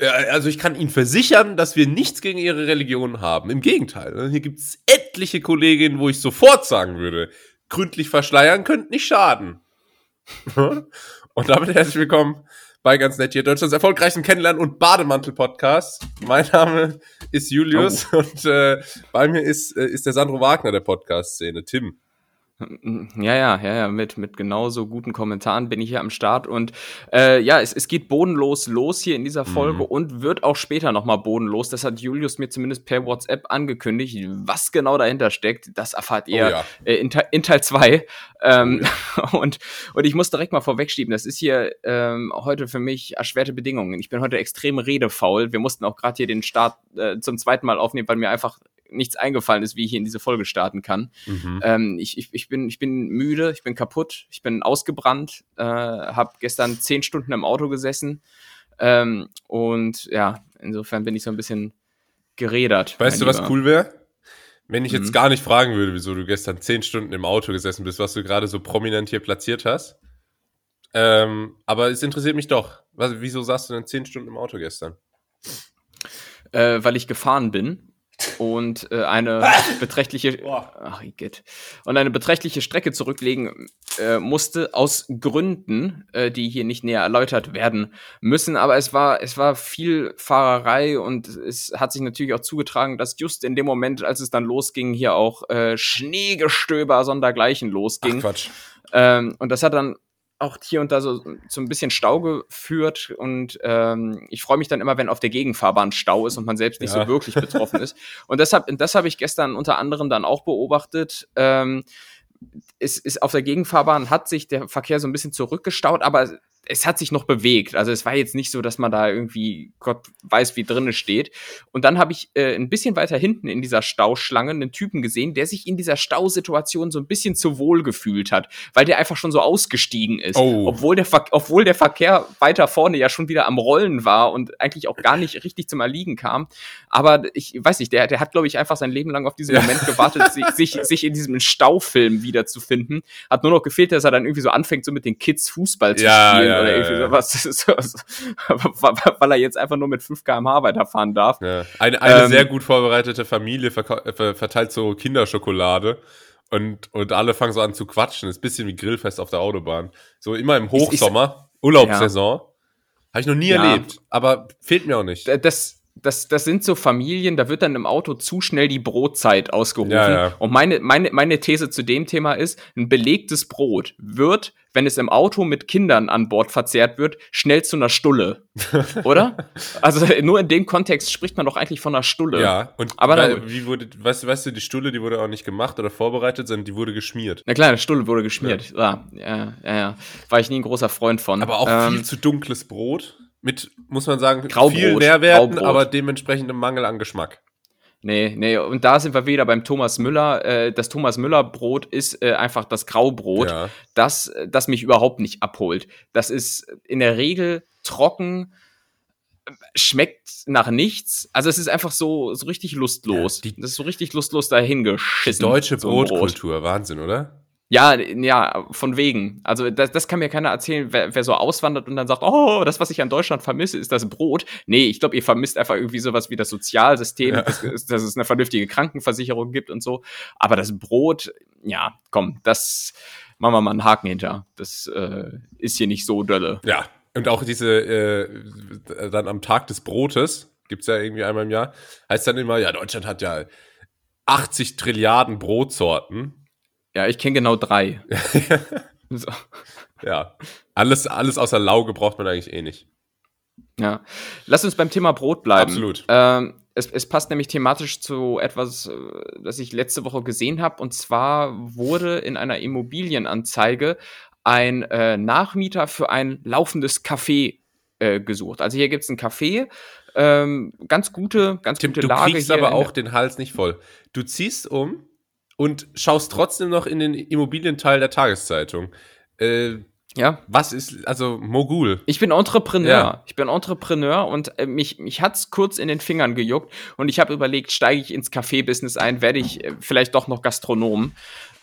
Also ich kann Ihnen versichern, dass wir nichts gegen Ihre Religion haben. Im Gegenteil. Hier gibt es etliche Kolleginnen, wo ich sofort sagen würde, gründlich verschleiern könnte nicht schaden. Und damit herzlich willkommen bei ganz nett hier Deutschlands erfolgreichsten Kennenlernen und Bademantel-Podcast. Mein Name ist Julius oh. und äh, bei mir ist, äh, ist der Sandro Wagner der Podcast-Szene, Tim. Ja, ja, ja, ja, mit, mit genauso guten Kommentaren bin ich hier am Start. Und äh, ja, es, es geht bodenlos los hier in dieser Folge mhm. und wird auch später nochmal bodenlos. Das hat Julius mir zumindest per WhatsApp angekündigt. Was genau dahinter steckt, das erfahrt ihr oh, ja. äh, in, in, Teil 2. Ähm, oh, ja. und, und ich muss direkt mal vorwegschieben, das ist hier ähm, heute für mich erschwerte Bedingungen. Ich bin heute extrem redefaul. Wir mussten auch gerade hier den Start äh, zum zweiten Mal aufnehmen, weil mir einfach nichts eingefallen ist, wie ich hier in diese Folge starten kann. Mhm. Ähm, ich, ich, ich, bin, ich bin müde, ich bin kaputt, ich bin ausgebrannt, äh, habe gestern zehn Stunden im Auto gesessen ähm, und ja, insofern bin ich so ein bisschen geredert. Weißt du, was cool wäre? Wenn ich jetzt mhm. gar nicht fragen würde, wieso du gestern zehn Stunden im Auto gesessen bist, was du gerade so prominent hier platziert hast. Ähm, aber es interessiert mich doch. Was, wieso saßt du denn zehn Stunden im Auto gestern? Äh, weil ich gefahren bin und äh, eine beträchtliche ach, geht, und eine beträchtliche Strecke zurücklegen äh, musste aus Gründen, äh, die hier nicht näher erläutert werden müssen. Aber es war es war viel Fahrerei und es hat sich natürlich auch zugetragen, dass just in dem Moment, als es dann losging, hier auch äh, Schneegestöber sondergleichen losging. Ach, Quatsch. Ähm, und das hat dann auch hier und da so, so ein bisschen Stau geführt und ähm, ich freue mich dann immer, wenn auf der Gegenfahrbahn Stau ist und man selbst nicht ja. so wirklich betroffen ist. Und deshalb, das habe ich gestern unter anderem dann auch beobachtet. Ähm, es ist auf der Gegenfahrbahn hat sich der Verkehr so ein bisschen zurückgestaut, aber es hat sich noch bewegt. Also es war jetzt nicht so, dass man da irgendwie Gott weiß, wie drinne steht. Und dann habe ich äh, ein bisschen weiter hinten in dieser Stauschlange einen Typen gesehen, der sich in dieser Stausituation so ein bisschen zu wohl gefühlt hat, weil der einfach schon so ausgestiegen ist, oh. obwohl der Ver obwohl der Verkehr weiter vorne ja schon wieder am Rollen war und eigentlich auch gar nicht richtig zum Erliegen kam. Aber ich weiß nicht, der der hat glaube ich einfach sein Leben lang auf diesen Moment gewartet, sich, sich sich in diesem Staufilm wiederzufinden. Hat nur noch gefehlt, dass er dann irgendwie so anfängt, so mit den Kids Fußball zu ja, spielen ja, oder irgendwie sowas, weil er jetzt einfach nur mit 5 km/h weiterfahren darf. Ja. Eine, eine ähm, sehr gut vorbereitete Familie verteilt so Kinderschokolade. Und, und alle fangen so an zu quatschen. Ist ein bisschen wie Grillfest auf der Autobahn. So immer im Hochsommer, ich, ich, Urlaubssaison. Ja. Habe ich noch nie ja. erlebt, aber fehlt mir auch nicht. Das, das, das sind so Familien, da wird dann im Auto zu schnell die Brotzeit ausgerufen. Ja, ja. Und meine, meine, meine These zu dem Thema ist, ein belegtes Brot wird, wenn es im Auto mit Kindern an Bord verzehrt wird, schnell zu einer Stulle. Oder? also nur in dem Kontext spricht man doch eigentlich von einer Stulle. Ja, und Aber weil, wie wurde, weißt, weißt du, die Stulle, die wurde auch nicht gemacht oder vorbereitet, sondern die wurde geschmiert. Na klar, eine Stulle wurde geschmiert. Ja, ja, ja. ja. War ich nie ein großer Freund von. Aber auch ähm, viel zu dunkles Brot mit, muss man sagen, Graubrot, vielen Nährwerten, Graubrot. aber dementsprechendem Mangel an Geschmack. Nee, nee, und da sind wir wieder beim Thomas Müller. Äh, das Thomas Müller Brot ist äh, einfach das Graubrot, ja. das, das mich überhaupt nicht abholt. Das ist in der Regel trocken, schmeckt nach nichts. Also es ist einfach so, so richtig lustlos. Ja, das ist so richtig lustlos dahingeschissen. Die deutsche so Brotkultur, Brot. Wahnsinn, oder? Ja, ja, von wegen. Also das, das kann mir keiner erzählen, wer, wer so auswandert und dann sagt, oh, das, was ich an Deutschland vermisse, ist das Brot. Nee, ich glaube, ihr vermisst einfach irgendwie sowas wie das Sozialsystem, ja. dass, dass, es eine vernünftige Krankenversicherung gibt und so. Aber das Brot, ja, komm, das machen wir mal einen Haken hinter. Das äh, ist hier nicht so dolle. Ja, und auch diese, äh, dann am Tag des Brotes, gibt's ja irgendwie einmal im Jahr, heißt dann immer, ja, Deutschland hat ja 80 Trilliarden Brotsorten. Ja, ich kenne genau drei. so. Ja, alles, alles außer Lauge braucht man eigentlich eh nicht. Ja, lass uns beim Thema Brot bleiben. Absolut. Ähm, es, es, passt nämlich thematisch zu etwas, äh, das ich letzte Woche gesehen habe. Und zwar wurde in einer Immobilienanzeige ein äh, Nachmieter für ein laufendes Café äh, gesucht. Also hier gibt es ein Café, ähm, ganz gute, ganz Tim, gute Lage. Du kriegst aber auch den Hals nicht voll. Du ziehst um und schaust trotzdem noch in den Immobilienteil der Tageszeitung. Äh, ja. Was ist, also Mogul? Ich bin Entrepreneur. Ja. Ich bin Entrepreneur und äh, mich, mich hat's kurz in den Fingern gejuckt und ich habe überlegt, steige ich ins Café-Business ein, werde ich äh, vielleicht doch noch Gastronom.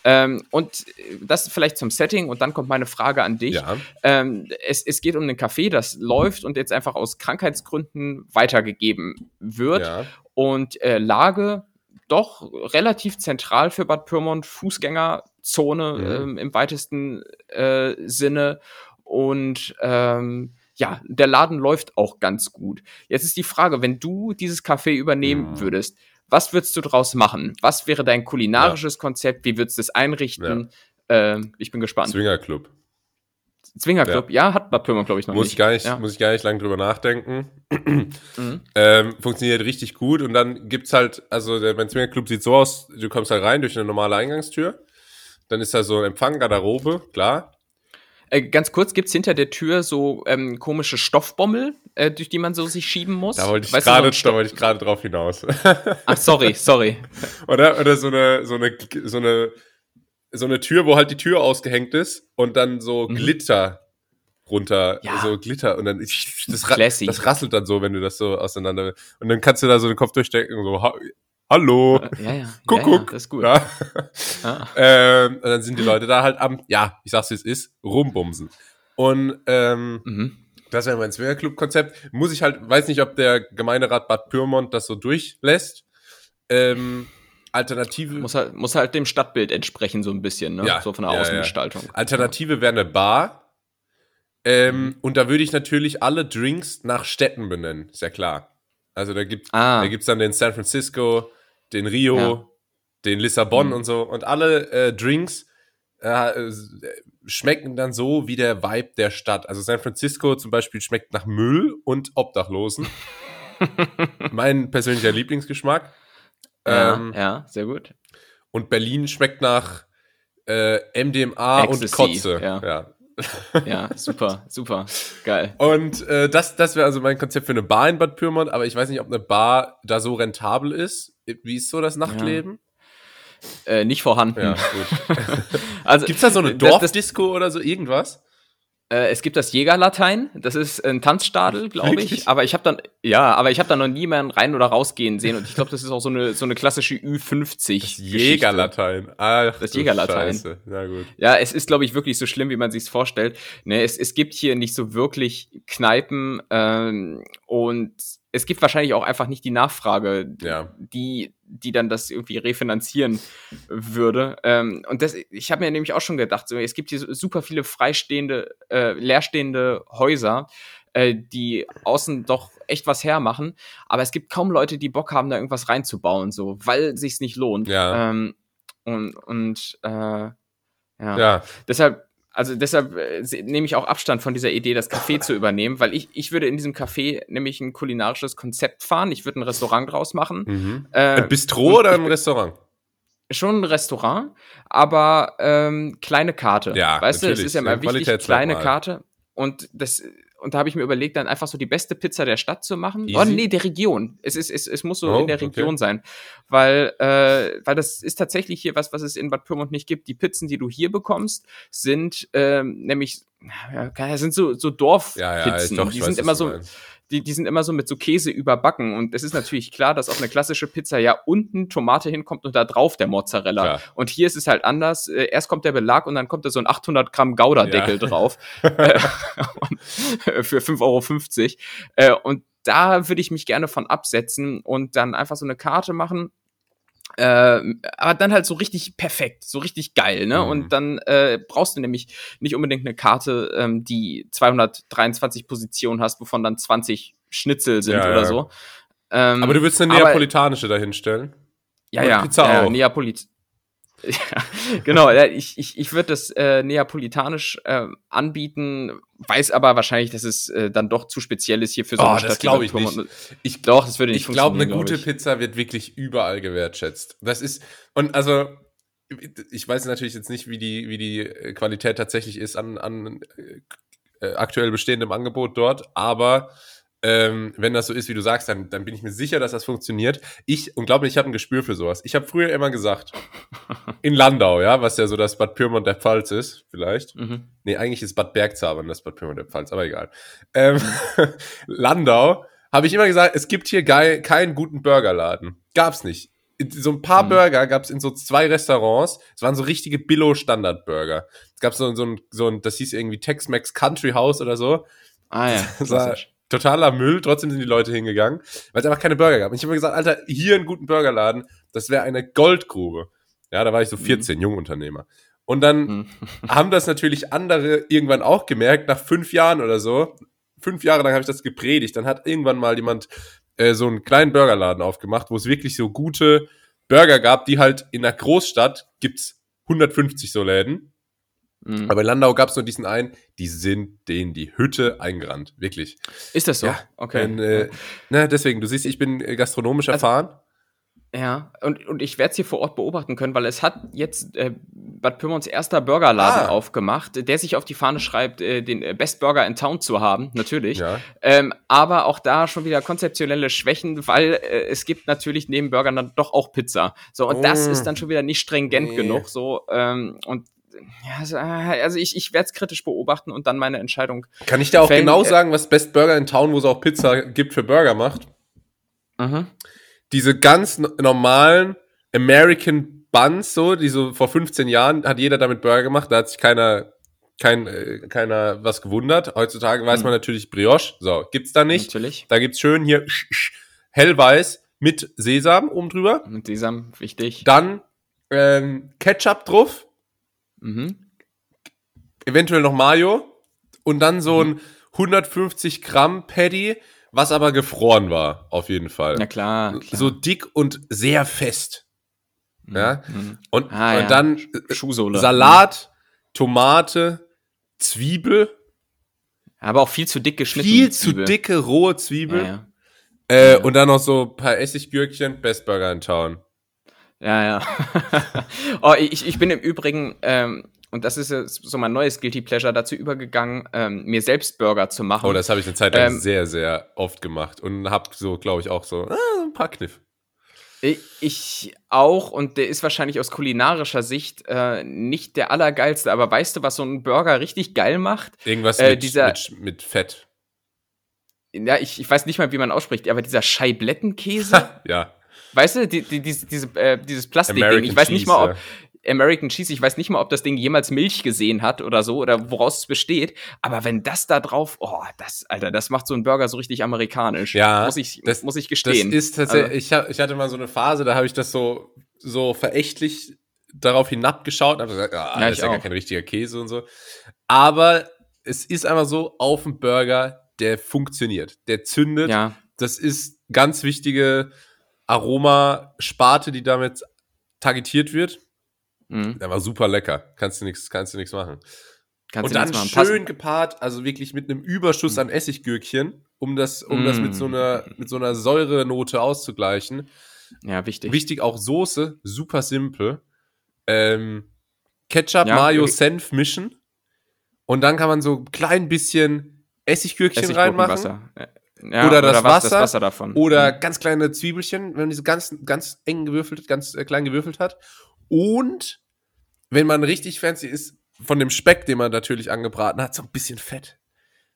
Ähm, und das vielleicht zum Setting und dann kommt meine Frage an dich. Ja. Ähm, es, es geht um einen Café, das läuft und jetzt einfach aus Krankheitsgründen weitergegeben wird. Ja. Und äh, Lage doch relativ zentral für Bad Pyrmont, Fußgängerzone Mhm. ähm, im weitesten äh, Sinne. Und ähm, ja, der Laden läuft auch ganz gut. Jetzt ist die Frage, wenn du dieses Café übernehmen Mhm. würdest, was würdest du draus machen? Was wäre dein kulinarisches Konzept? Wie würdest du es einrichten? Ähm, ich bin gespannt. Swingerclub. Zwingerclub, ja. hat Bad Pyrmont, glaube ich, noch Muss nicht. ich gar nicht, Ja. muss ich gar nicht lange drüber nachdenken. Mhm. Ähm, funktioniert richtig gut und dann gibt's halt, also der mein Swingerclub sieht so aus, du kommst halt rein durch eine normale Eingangstür, dann ist da so ein Empfang, Garderobe, klar. Äh, ganz kurz, gibt's hinter der Tür so ähm, komische Stoffbommel, äh, durch die man so sich schieben muss? Da wollte ich so gerade, ein da wollte ich gerade drauf hinaus. Ach, sorry, sorry. oder, oder so eine, so eine, so eine, so eine Tür, wo halt die Tür ausgehängt ist und dann so Mhm. Glitter runter, Ja. so Glitter und dann das, Classy. das rasselt dann so, wenn du das so auseinander und dann kannst du da so den Kopf durchstecken und so ha Hallo. Ja, ja. Guck, guck. das ist gut. Ja. ähm, und dann sind die Leute da halt am, ja, ich sag's wie es ist, rumbumsen. Und ähm, Mhm. das wäre mein Swingerclub-Konzept. Muss ich halt, weiß nicht, ob der Gemeinderat Bad Pyrmont das so durchlässt. Ähm, Alternative, Muss, halt, muss halt dem Stadtbild entsprechen, so ein bisschen, ne? Ja, so von der ja, ja. Außengestaltung. Alternative wäre eine Bar. Ähm, Mhm. Und da würde ich natürlich alle Drinks nach Städten benennen, ist ja klar. Also da gibt Ah. da gibt's dann den San Francisco, den Rio, Ja. den Lissabon Mhm. und so. Und alle äh, Drinks äh, schmecken dann so wie der Vibe der Stadt. Also San Francisco zum Beispiel schmeckt nach Müll und Obdachlosen. mein persönlicher Lieblingsgeschmack. Ja, Ähm, ja, sehr gut. Und Berlin schmeckt nach äh, MDMA und Ecstasy, Kotze. ja. ja. Ja, super, super. Geil. Und äh, das, das wäre also mein Konzept für eine Bar in Bad Pyrmont, aber ich weiß nicht, ob eine Bar da so rentabel ist. Wie ist so das Nachtleben? Äh, nicht vorhanden. Ja. Also, Gibt's da so eine Dorfdisco oder so irgendwas? Äh, es gibt das Jägerlatein, das ist ein Tanzstadel, glaube ich. Aber ich habe dann, ja, aber ich habe da noch niemanden rein oder rausgehen sehen und ich glaube, das ist auch so eine so eine klassische Ü50. Geschichte. Jägerlatein. Ach, Das Jägerlatein. Scheiße. Na gut. Ja, es ist, glaube ich, wirklich so schlimm, wie man sich vorstellt. Ne, es, es gibt hier nicht so wirklich Kneipen ähm, und es gibt wahrscheinlich auch einfach nicht die Nachfrage, Ja. die, die dann das irgendwie refinanzieren würde. Ähm, und das, ich habe mir nämlich auch schon gedacht, so, es gibt hier super viele freistehende, äh, leerstehende Häuser, äh, die außen doch echt was hermachen, aber es gibt kaum Leute, die Bock haben, da irgendwas reinzubauen, so, weil sich's nicht lohnt. Ja. Ähm, und und äh, ja. Ja. Deshalb, also deshalb äh, nehme ich auch Abstand von dieser Idee, das Café zu übernehmen, weil ich, ich würde in diesem Café nämlich ein kulinarisches Konzept fahren. Ich würde ein Restaurant draus machen. Mhm. Äh, Ein Bistro oder ein Restaurant? schon ein Restaurant, aber ähm, kleine Karte. Ja, weißt du, es natürlich. ist ja Ein immer wichtig, kleine Karte. Und das und da habe ich mir überlegt, dann einfach so die beste Pizza der Stadt zu machen. Easy. Oh nee, der Region. Es ist es, es muss so Oh, in der okay. Region sein, weil äh, weil das ist tatsächlich hier was, was es in Bad Pyrmont nicht gibt. Die Pizzen, die du hier bekommst, sind ähm, nämlich ja, sind so so Dorfpizzen. Ja, ja, die sind immer so die, die sind immer so mit so Käse überbacken. Und es ist natürlich klar, dass auf eine klassische Pizza ja unten Tomate hinkommt und da drauf der Mozzarella. Klar. Und hier ist es halt anders. Äh, Erst kommt der Belag und dann kommt da so ein 800 Gramm Gouda-Deckel Ja. drauf. Äh, äh, für 5,50 Euro. Und da würde ich mich gerne von absetzen und dann einfach so eine Karte machen. Äh, aber dann halt so richtig perfekt, so richtig geil, ne? Mhm. Und dann äh, brauchst du nämlich nicht unbedingt eine Karte, ähm, die 223 Positionen hast, wovon dann 20 Schnitzel sind Ja, oder ja. so. Ähm, Aber du würdest eine aber- neapolitanische dahinstellen? ja, ja, Pizza ja, auch. Neapolit. Ja, genau, ich, ich, ich würde das äh, neapolitanisch äh, anbieten, weiß aber wahrscheinlich, dass es äh, dann doch zu speziell ist hier für so Oh, eine das Stadt. wie glaub Bad ich nicht. Ich Doch, das würde nicht Ich glaube, eine funktionieren, gute glaub ich. Pizza wird wirklich überall gewertschätzt. Das ist, und also, ich weiß natürlich jetzt nicht, wie die, wie die äh, Qualität tatsächlich ist an, an äh, äh, aktuell bestehendem Angebot dort, aber ähm, wenn das so ist, wie du sagst, dann, dann bin ich mir sicher, dass das funktioniert. Ich, und glaube ich habe ein Gespür für sowas. Ich habe früher immer gesagt, in Landau, ja, was ja so das Bad Pyrmont der Pfalz ist, vielleicht. Mhm. Nee, eigentlich ist Bad Bergzabern das Bad Pyrmont der Pfalz, aber egal. Ähm, Landau habe ich immer gesagt, es gibt hier geil, keinen guten Burgerladen. Gab's nicht. so ein paar Mhm. Burger gab es in so zwei Restaurants. Es waren so richtige Billo-Standard-Burger. Es gab so, so, ein, so ein, das hieß irgendwie Tex-Mex Country House oder so. Ah ja, Das war. Totaler Müll, trotzdem sind die Leute hingegangen, weil es einfach keine Burger gab. Und ich habe mir gesagt, Alter, hier einen guten Burgerladen, das wäre eine Goldgrube. Ja, da war ich so 14, Jungunternehmer. Und dann Mhm. haben das natürlich andere irgendwann auch gemerkt, nach fünf Jahren oder so. Fünf Jahre lang habe ich das gepredigt. Dann hat irgendwann mal jemand äh, so einen kleinen Burgerladen aufgemacht, wo es wirklich so gute Burger gab, die halt in einer Großstadt gibt's 150 so Läden. Mhm. Aber in Landau gab's nur diesen einen, die sind denen die Hütte eingerannt. Wirklich. Ist das so? Ja, okay. Und, äh, na, deswegen, du siehst, ich bin äh, gastronomisch Also- erfahren. Ja, und, und ich werde es hier vor Ort beobachten können, weil es hat jetzt äh, Bad Pyrmons erster Burgerladen Ah. aufgemacht, der sich auf die Fahne schreibt, äh, den äh, Best Burger in Town zu haben, natürlich. Ja. Ähm, aber auch da schon wieder konzeptionelle Schwächen, weil äh, es gibt natürlich neben Burgern dann doch auch Pizza. So, und das Mm. ist dann schon wieder nicht stringent Nee. genug. So, ähm, und also, äh, also ich, ich werde es kritisch beobachten und dann meine Entscheidung. Kann ich dir auch Fällen- genau äh, sagen, was Best Burger in Town, wo es auch Pizza gibt, für Burger macht? Mhm. Diese ganz no- normalen American Buns, so, die so vor 15 Jahren hat jeder damit Burger gemacht, da hat sich keiner, kein, äh, keiner was gewundert. Heutzutage weiß Mhm. man natürlich Brioche. So, gibt's da nicht. Natürlich. Da gibt's schön hier hellweiß mit Sesam oben drüber. Mit Sesam, wichtig. Dann ähm, Ketchup drauf, Mhm. eventuell noch Mayo und dann so Mhm. ein 150 Gramm Patty, was aber gefroren war, auf jeden Fall. Ja klar. klar. So dick und sehr fest. Ja. Mhm. Und, Ah, und ja. dann äh, Schuhsohle. Salat, Tomate, Zwiebel, Aber auch viel zu dick geschnitten. viel zu dicke rohe Zwiebel. Ja. Äh. Und dann noch so ein paar Essiggürkchen, Best Burger in Town. Ja, ja. oh, ich, ich bin im Übrigen, ähm, und das ist jetzt so mein neues Guilty Pleasure, dazu übergegangen, ähm, mir selbst Burger zu machen. Oh, das habe ich eine Zeit lang Ähm, sehr, sehr oft gemacht und hab so, glaube ich, auch so ah, ein paar Kniff. Ich- Ich auch, und der ist wahrscheinlich aus kulinarischer Sicht äh, nicht der allergeilste, aber weißt du, was so ein Burger richtig geil macht? Irgendwas Äh, mit, dieser- mit, mit Fett. Ja, ich, ich weiß nicht mal, wie man ausspricht, aber dieser Scheiblettenkäse, Ja. Weißt du, die, die, diese, diese, äh, dieses Plastikding, ich weiß nicht Cheese, mal, ob. American Cheese, ich weiß nicht mal, ob das Ding jemals Milch gesehen hat oder so, oder woraus es besteht, aber wenn das da drauf, oh, das, Alter, das macht so einen Burger so richtig amerikanisch. Ja, muss ich, das- muss ich Das gestehen. ist tatsächlich, Also- ich, ich hatte mal so eine Phase, da habe ich das so, so verächtlich darauf hinabgeschaut, habe gesagt, ah, Ja, das ist ja gar kein richtiger Käse und so. Aber es ist einfach so, auf dem Burger, der funktioniert, der zündet. ja, Das ist ganz wichtige Aromasparte, die damit targetiert wird. mhm. Der war super lecker. Kannst du nichts, kannst du nichts machen. kannst und dann schön Passen. gepaart, also wirklich mit einem Überschuss an Essiggürkchen, um das, um das mit so Mm. einer, mit so einer Säurenote auszugleichen. Ja, wichtig. Wichtig auch Soße, super simpel. Ähm, Ketchup, Ja, Mayo, ri- Senf mischen. Und dann kann man so ein klein bisschen Essiggürkchen reinmachen. Essiggurkenwasser. Ja, Oder das was, das Wasser. Wasser davon. Oder Mhm. ganz kleine Zwiebelchen, wenn man diese ganz, ganz eng gewürfelt, ganz äh, klein gewürfelt hat. Und wenn man richtig fancy ist, von dem Speck, den man natürlich angebraten hat, so ein bisschen Fett.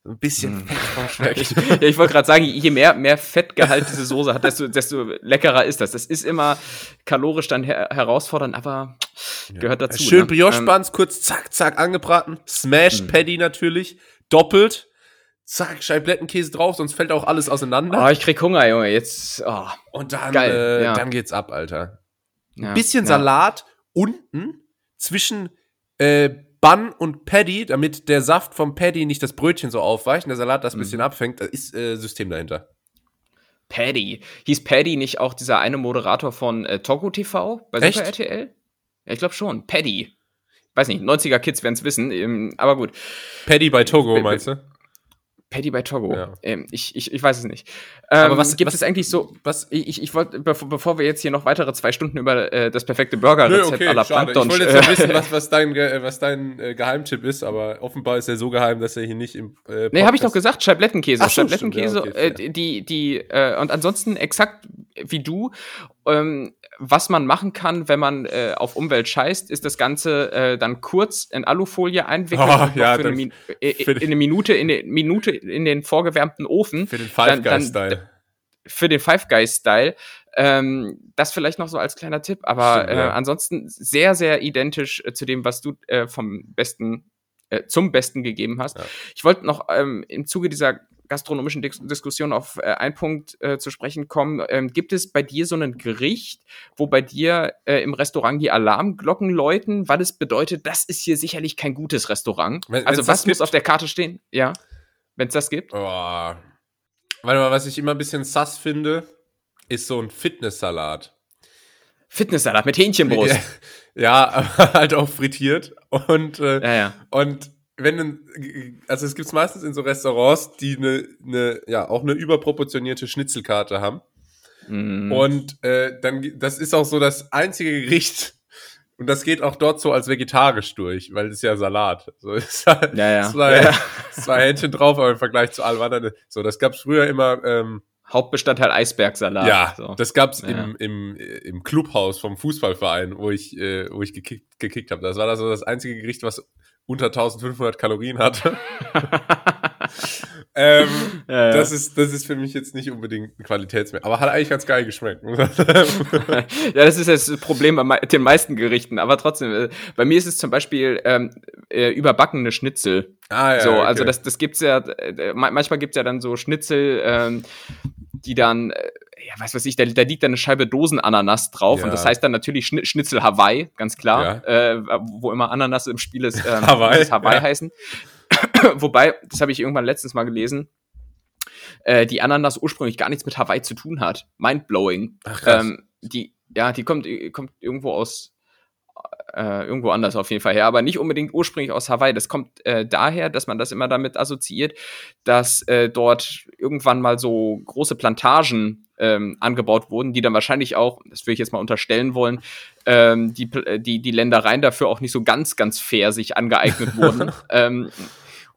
So Ein bisschen Mm. Fett vom Speck. Ich, ja, ich wollte gerade sagen, je mehr, mehr Fettgehalt diese Soße hat, desto, desto leckerer ist das. Das ist immer kalorisch dann her herausfordernd, aber gehört dazu. Schön ne? Brioche Ähm, kurz zack, zack angebraten. Smashed Mhm. Patty natürlich. Doppelt. Zack, Scheiblettenkäse drauf, sonst fällt auch alles auseinander. Oh, ich krieg Hunger, Junge. Jetzt. Oh, Und dann, geil, äh, ja. dann geht's ab, Alter. ja, bisschen ja. Salat unten zwischen äh, Bun und Patty, damit der Saft vom Patty nicht das Brötchen so aufweicht und der Salat das Mhm. bisschen abfängt. Da ist äh, System dahinter. Paddy. Hieß Paddy nicht auch dieser eine Moderator von äh, Togo TV bei Echt? Super RTL? Ja, ich glaube schon. Paddy. Weiß nicht, 90er Kids werden es wissen, ähm, aber gut. Patty bei Togo, meinst du? Paddy bei Togo. Ja. Ähm, ich, ich, ich weiß es nicht. Ähm, Aber was- gibt was- es eigentlich so. Was? Ich, ich, wollte, bevor, bevor wir jetzt hier noch weitere zwei Stunden über äh, das perfekte Burger-Rezept aller schade. Ich Plankton wollte jetzt noch äh, wissen, was, was dein, Ge- was dein äh, Geheimtipp ist, aber offenbar ist er so geheim, dass er hier nicht im. Äh, Nee, habe ich doch Podcast- gesagt, Scheiblettenkäse. Ach so, Scheiblettenkäse, stimmt, ja, okay, äh, die, die, äh, und ansonsten exakt wie du, ähm, was man machen kann, wenn man äh, auf Umwelt scheißt, ist das Ganze äh, dann kurz in Alufolie einwickeln Oh, und ja, für eine, äh, für in eine Minute in, eine Minute in den vorgewärmten Ofen Für den Five dann- Guys-Style. für den Five Guys Style Ähm, das vielleicht noch so als kleiner Tipp, aber Stimmt, ja. äh, ansonsten sehr, sehr identisch äh, zu dem, was du äh, vom besten äh, zum Besten gegeben hast. Ja. Ich wollte noch ähm, im Zuge dieser gastronomischen Dis Diskussion auf äh, einen Punkt äh, zu sprechen kommen. Ähm, gibt es bei dir so ein Gericht, wo bei dir äh, im Restaurant die Alarmglocken läuten, weil es bedeutet, das ist hier sicherlich kein gutes Restaurant? Wenn- also was muss auf der Karte stehen? Ja, wenn es das gibt. Oh. Warte mal, was ich immer ein bisschen sass finde, ist so ein Fitnesssalat. Fitnesssalat mit Hähnchenbrust. Ja, aber halt auch frittiert. Und, äh, Ja, ja. und wenn, also es gibt's meistens in so Restaurants, die eine, eine, ja, auch eine überproportionierte Schnitzelkarte haben. Mm. Und äh, dann, das ist auch so das einzige Gericht. Und das geht auch dort so als vegetarisch durch, weil ist ja Salat. So ist halt, Ja, ja. Zwei, Ja. zwei Händchen drauf, aber im Vergleich zu allem anderen. So, das gab's früher immer. Ähm, Hauptbestandteil Eisbergsalat. ja, so. das gab's Ja. im, im, im Clubhaus vom Fußballverein, wo ich, äh, wo ich gekickt, gekickt habe. Das war also das einzige Gericht, was unter 1500 Kalorien hatte. ähm, Ja, ja. Das, ist, das ist für mich jetzt nicht unbedingt ein Qualitätsmerkmal, aber hat eigentlich ganz geil geschmeckt. ja, das ist das Problem bei den meisten Gerichten, aber trotzdem, äh, bei mir ist es zum Beispiel ähm, äh, überbackene Schnitzel. ah, ja, so, okay. also das, das gibt's ja, äh, ma- manchmal gibt's ja dann so Schnitzel, ähm, die dann, ja, was weiß ich, da, da liegt dann eine Scheibe Dosenananas drauf Ja. und das heißt dann natürlich Schni Schnitzel Hawaii, ganz klar, äh, wo immer Ananas im Spiel ist, ähm, Hawaii, muss es Hawaii ja. heißen. Wobei, das habe ich irgendwann letztens mal gelesen, äh, die Ananas ursprünglich gar nichts mit Hawaii zu tun hat. Mindblowing. Ach, krass. Ähm, die, ja, die kommt, kommt irgendwo aus, äh, irgendwo anders auf jeden Fall her, aber nicht unbedingt ursprünglich aus Hawaii. Das kommt äh, daher, dass man das immer damit assoziiert, dass äh, dort irgendwann mal so große Plantagen ähm, angebaut wurden, die dann wahrscheinlich auch, das will ich jetzt mal unterstellen wollen, ähm, die, äh, die, die Ländereien dafür auch nicht so ganz, ganz fair sich angeeignet wurden. ähm,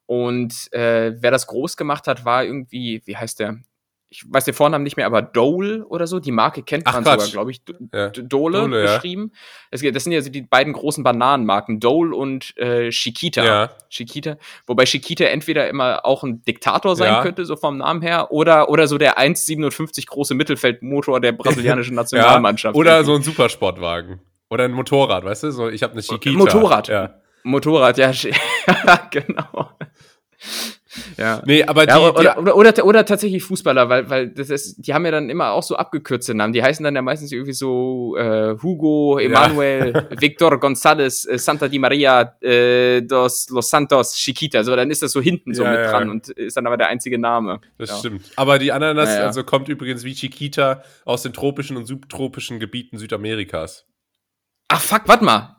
und äh, wer das groß gemacht hat, war irgendwie, wie heißt der? Ich weiß den Vornamen nicht mehr, aber Dole oder so. Die Marke kennt Ach, man Quatsch. sogar, glaube ich. D Ja. Dole, Dole, ja. geschrieben. Es, geht- das sind ja so die beiden großen Bananenmarken, Dole und äh, Chiquita. Ja. Chiquita. Wobei Chiquita entweder immer auch ein Diktator sein Ja. könnte, so vom Namen her, oder, oder so der 1,57 große Mittelfeldmotor der brasilianischen Ja, Nationalmannschaft. oder so ein Supersportwagen. Oder ein Motorrad, weißt du? So, ich habe eine Chiquita. Motorrad. Ja. Motorrad, ja, genau. Ja. Nee, aber die, Ja, oder, oder, oder, oder tatsächlich Fußballer, weil, weil das ist, die haben ja dann immer auch so abgekürzte Namen. Die heißen dann ja meistens irgendwie so äh, Hugo, Emanuel, Victor González, äh, Santa Di Maria, äh, dos Los Santos, Chiquita. So, dann ist das so hinten so Ja, mit ja. dran und ist dann aber der einzige Name. Das ja. stimmt. Aber die Ananas Ja, ja. also kommt übrigens wie Chiquita aus den tropischen und subtropischen Gebieten Südamerikas. Ach fuck, warte mal.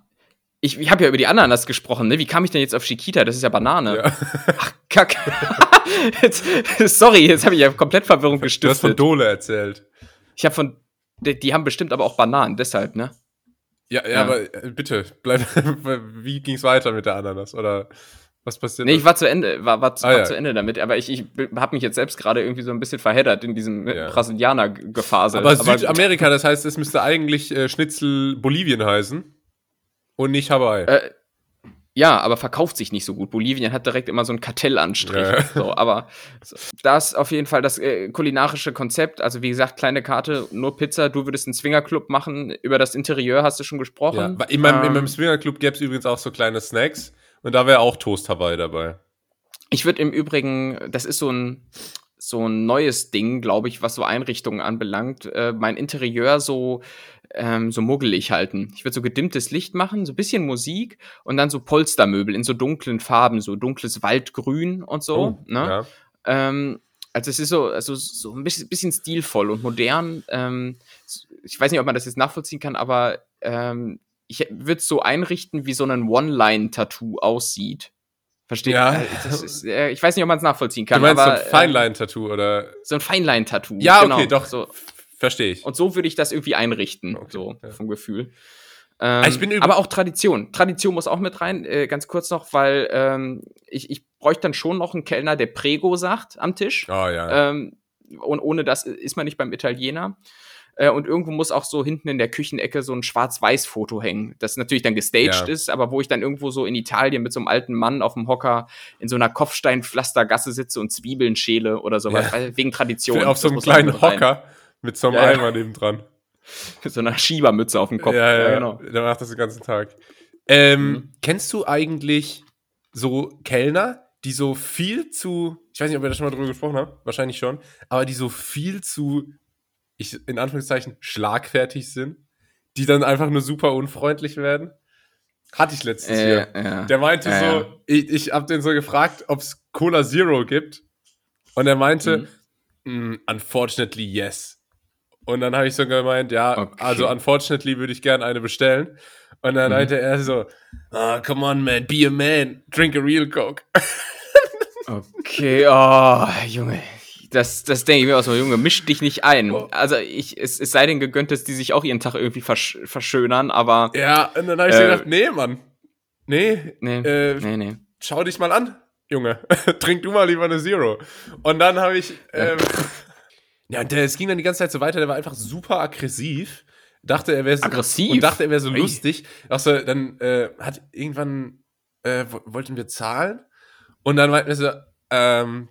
Ich, ich habe ja über die Ananas gesprochen, ne? Wie kam ich denn jetzt auf Chiquita? Das ist ja Banane. Ja. Kack. jetzt, sorry, jetzt habe ich ja komplett Verwirrung Du hast von gestiftet. Dole erzählt. Ich habe von, die, die haben bestimmt aber auch Bananen, deshalb, ne? Ja, ja, Ja. aber äh, bitte, bleib, wie ging's weiter mit der Ananas? Oder was passiert? Nee, ich war zu Ende, war, war, zu- Ah, war ja. zu Ende damit, aber ich, ich habe mich jetzt selbst gerade irgendwie so ein bisschen verheddert in diesem Ja. ja. Brasilianer-Gefasel. aber Südamerika, das heißt, es müsste eigentlich äh, Schnitzel Bolivien heißen und nicht Hawaii. Äh, ja, aber verkauft sich nicht so gut. Bolivien hat direkt immer so einen Kartellanstrich. Ja. So, aber das auf jeden Fall das äh, kulinarische Konzept. Also wie gesagt, kleine Karte, nur Pizza. Du würdest einen Swingerclub machen. Über das Interieur hast du schon gesprochen. ja. in, meinem, in Ähm, meinem Swingerclub gäbe es übrigens auch so kleine Snacks und da wäre auch Toast Hawaii dabei. Ich würde im Übrigen, das ist so ein so ein neues Ding, glaube ich, was so Einrichtungen anbelangt, äh, mein Interieur so ähm, so muggelig halten. Ich würde so gedimmtes Licht machen, so ein bisschen Musik und dann so Polstermöbel in so dunklen Farben, so dunkles Waldgrün und so. ne? Oh, ja. Ähm, also es ist so, also so ein bisschen, bisschen stilvoll und modern. Ähm, ich weiß nicht, ob man das jetzt nachvollziehen kann, aber ähm, ich würde es so einrichten, wie so ein One-Line-Tattoo aussieht. Versteht? Ja. Äh, ist, äh, ich weiß nicht, ob man es nachvollziehen kann. Du meinst aber, so ein Feinline-Tattoo oder? Äh, so ein Feinline-Tattoo. Ja, genau, okay, doch. So. Verstehe ich. Und so würde ich das irgendwie einrichten, Okay, so ja. vom Gefühl. Ähm, Ah, ich bin üb- aber auch Tradition. Tradition muss auch mit rein. Äh, ganz kurz noch, weil ähm, ich, ich bräuchte dann schon noch einen Kellner, der Prego sagt am Tisch. Oh ja. Ähm, und ohne das ist man nicht beim Italiener. Äh, und irgendwo muss auch so hinten in der Küchenecke so ein Schwarz-Weiß-Foto hängen, das natürlich dann gestaged Ja. ist, aber wo ich dann irgendwo so in Italien mit so einem alten Mann auf dem Hocker in so einer Kopfsteinpflastergasse sitze und Zwiebeln schäle oder sowas, Ja. wegen Tradition. auf so einem kleinen. Hocker mit so einem Ja, ja. Eimer nebendran. Mit so einer Schiebermütze auf dem Kopf. Ja, ja, genau. Der macht das den ganzen Tag. Ähm, Mhm. Kennst du eigentlich so Kellner, die so viel zu, ich weiß nicht, ob wir da schon mal drüber gesprochen haben, wahrscheinlich schon, aber die so viel zu, ich, in Anführungszeichen, schlagfertig sind, die dann einfach nur super unfreundlich werden? Hatte ich letztens hier. Äh, ja. Der meinte Ja, so, ja. ich, ich hab den so gefragt, ob es Cola Zero gibt. Und er meinte, Mhm. "Mm, unfortunately, yes. Und dann habe ich so gemeint, ja, Okay. also unfortunately würde ich gerne eine bestellen. Und dann Mhm. meinte er so, ah, come on, man, be a man, drink a real Coke. Okay, oh, Junge. Das, das denke ich mir auch so, Junge, misch dich nicht ein. Oh. Also ich, es, es sei denn gegönnt, dass die sich auch ihren Tag irgendwie versch verschönern, aber Ja, und dann habe ich so Äh. gedacht, nee, Mann. Nee, nee, äh, nee, nee. schau dich mal an, Junge. Trink du mal lieber eine Zero. Und dann habe ich. Ähm, ja, und der, es ging dann die ganze Zeit so weiter, der war einfach super aggressiv. Dachte, er wäre so. Aggressiv? Und dachte, er wäre so Ui. lustig. Ach so, dann äh, hat irgendwann. Äh, wo- wollten wir zahlen? Und dann meinten wir so, ähm,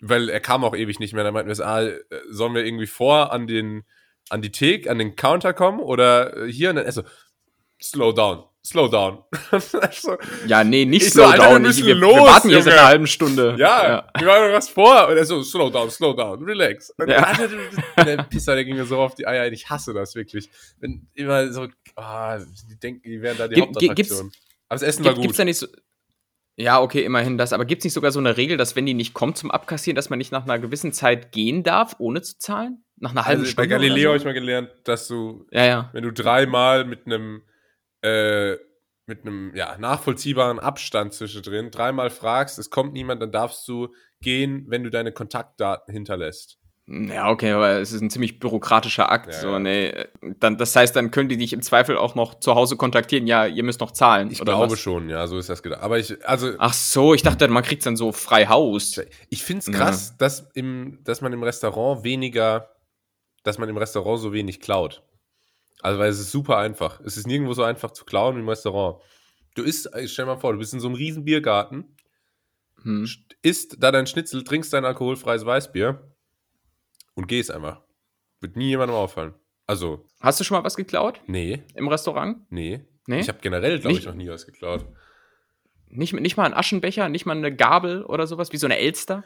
weil er kam auch ewig nicht mehr, dann meinten wir so, ah, äh, sollen wir irgendwie vor an den, an die Theke, an den Counter kommen oder äh, hier? Und dann er so, slow down, slow down. so, Ja, nee, nicht Ich so, wir down. müssen Ich, wir, los, wir warten hier seit Junge. einer halben Stunde. ja, wir haben was vor. Und er so, slow down, slow down, relax. Und Ja. Der Pisser, der ging mir so auf die Eier. Ich hasse das wirklich. Wenn immer so, ah, die denken, die wären da die gi- Hauptattraktion. Aber das Essen war Gibt, gut. gibt's da nicht so. Ja, okay, immerhin das. Aber gibt's nicht sogar so eine Regel, dass wenn die nicht kommt zum Abkassieren, dass man nicht nach einer gewissen Zeit gehen darf, ohne zu zahlen? Nach einer halben also bei Stunde? Galileo habe oder ich mal gelernt, dass du, so? Ja, ja. wenn du dreimal mit einem äh, mit einem ja, nachvollziehbaren Abstand zwischendrin dreimal fragst, es kommt niemand, dann darfst du gehen, wenn du deine Kontaktdaten hinterlässt. Ja, okay, aber es ist ein ziemlich bürokratischer Akt. Ja, so, ja. nee. Dann, das heißt, dann können die dich im Zweifel auch noch zu Hause kontaktieren. Ja, ihr müsst noch zahlen. Ich oder glaube was? schon, ja, so ist das gedacht. Aber ich, also Ach so, ich dachte, man kriegt's dann so frei Haus. Ich finde es Ja. krass, dass, im, dass man im Restaurant weniger, dass man im Restaurant so wenig klaut. Also, weil es ist super einfach. Es ist nirgendwo so einfach zu klauen wie im Restaurant. Du isst, ich stell dir mal vor, du bist in so einem riesen Biergarten, Hm. isst da dein Schnitzel, trinkst dein alkoholfreies Weißbier und gehst einfach. Wird nie jemandem auffallen. Also, Hast du schon mal was geklaut nee, im Restaurant? nee. Nee? Ich habe generell, glaube ich, noch nie was geklaut. Nicht, nicht mal ein Aschenbecher, nicht mal eine Gabel oder sowas, wie so eine Elster?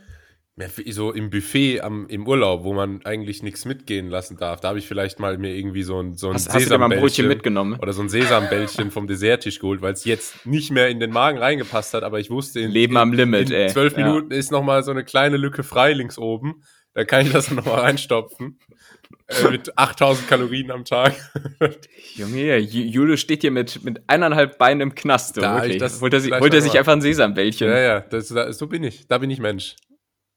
Ja, so im Buffet am, im Urlaub, wo man eigentlich nichts mitgehen lassen darf. Da habe ich vielleicht mal mir irgendwie so ein, so ein Hast, Sesambällchen mitgenommen? oder so ein Sesambällchen vom Desserttisch geholt, weil es jetzt nicht mehr in den Magen reingepasst hat, aber ich wusste, in, Leben am Limit, in ey. zwölf Ja. Minuten ist noch mal so eine kleine Lücke frei links oben. Da kann ich das noch mal reinstopfen. Äh, mit 8000 Kalorien am Tag. Junge, Ju- Julius steht hier mit, mit eineinhalb Beinen im Knast. Da, ich das holt er, sich, holt er sich einfach ein Sesambällchen. ja, ja, das, so bin ich. Da bin ich Mensch.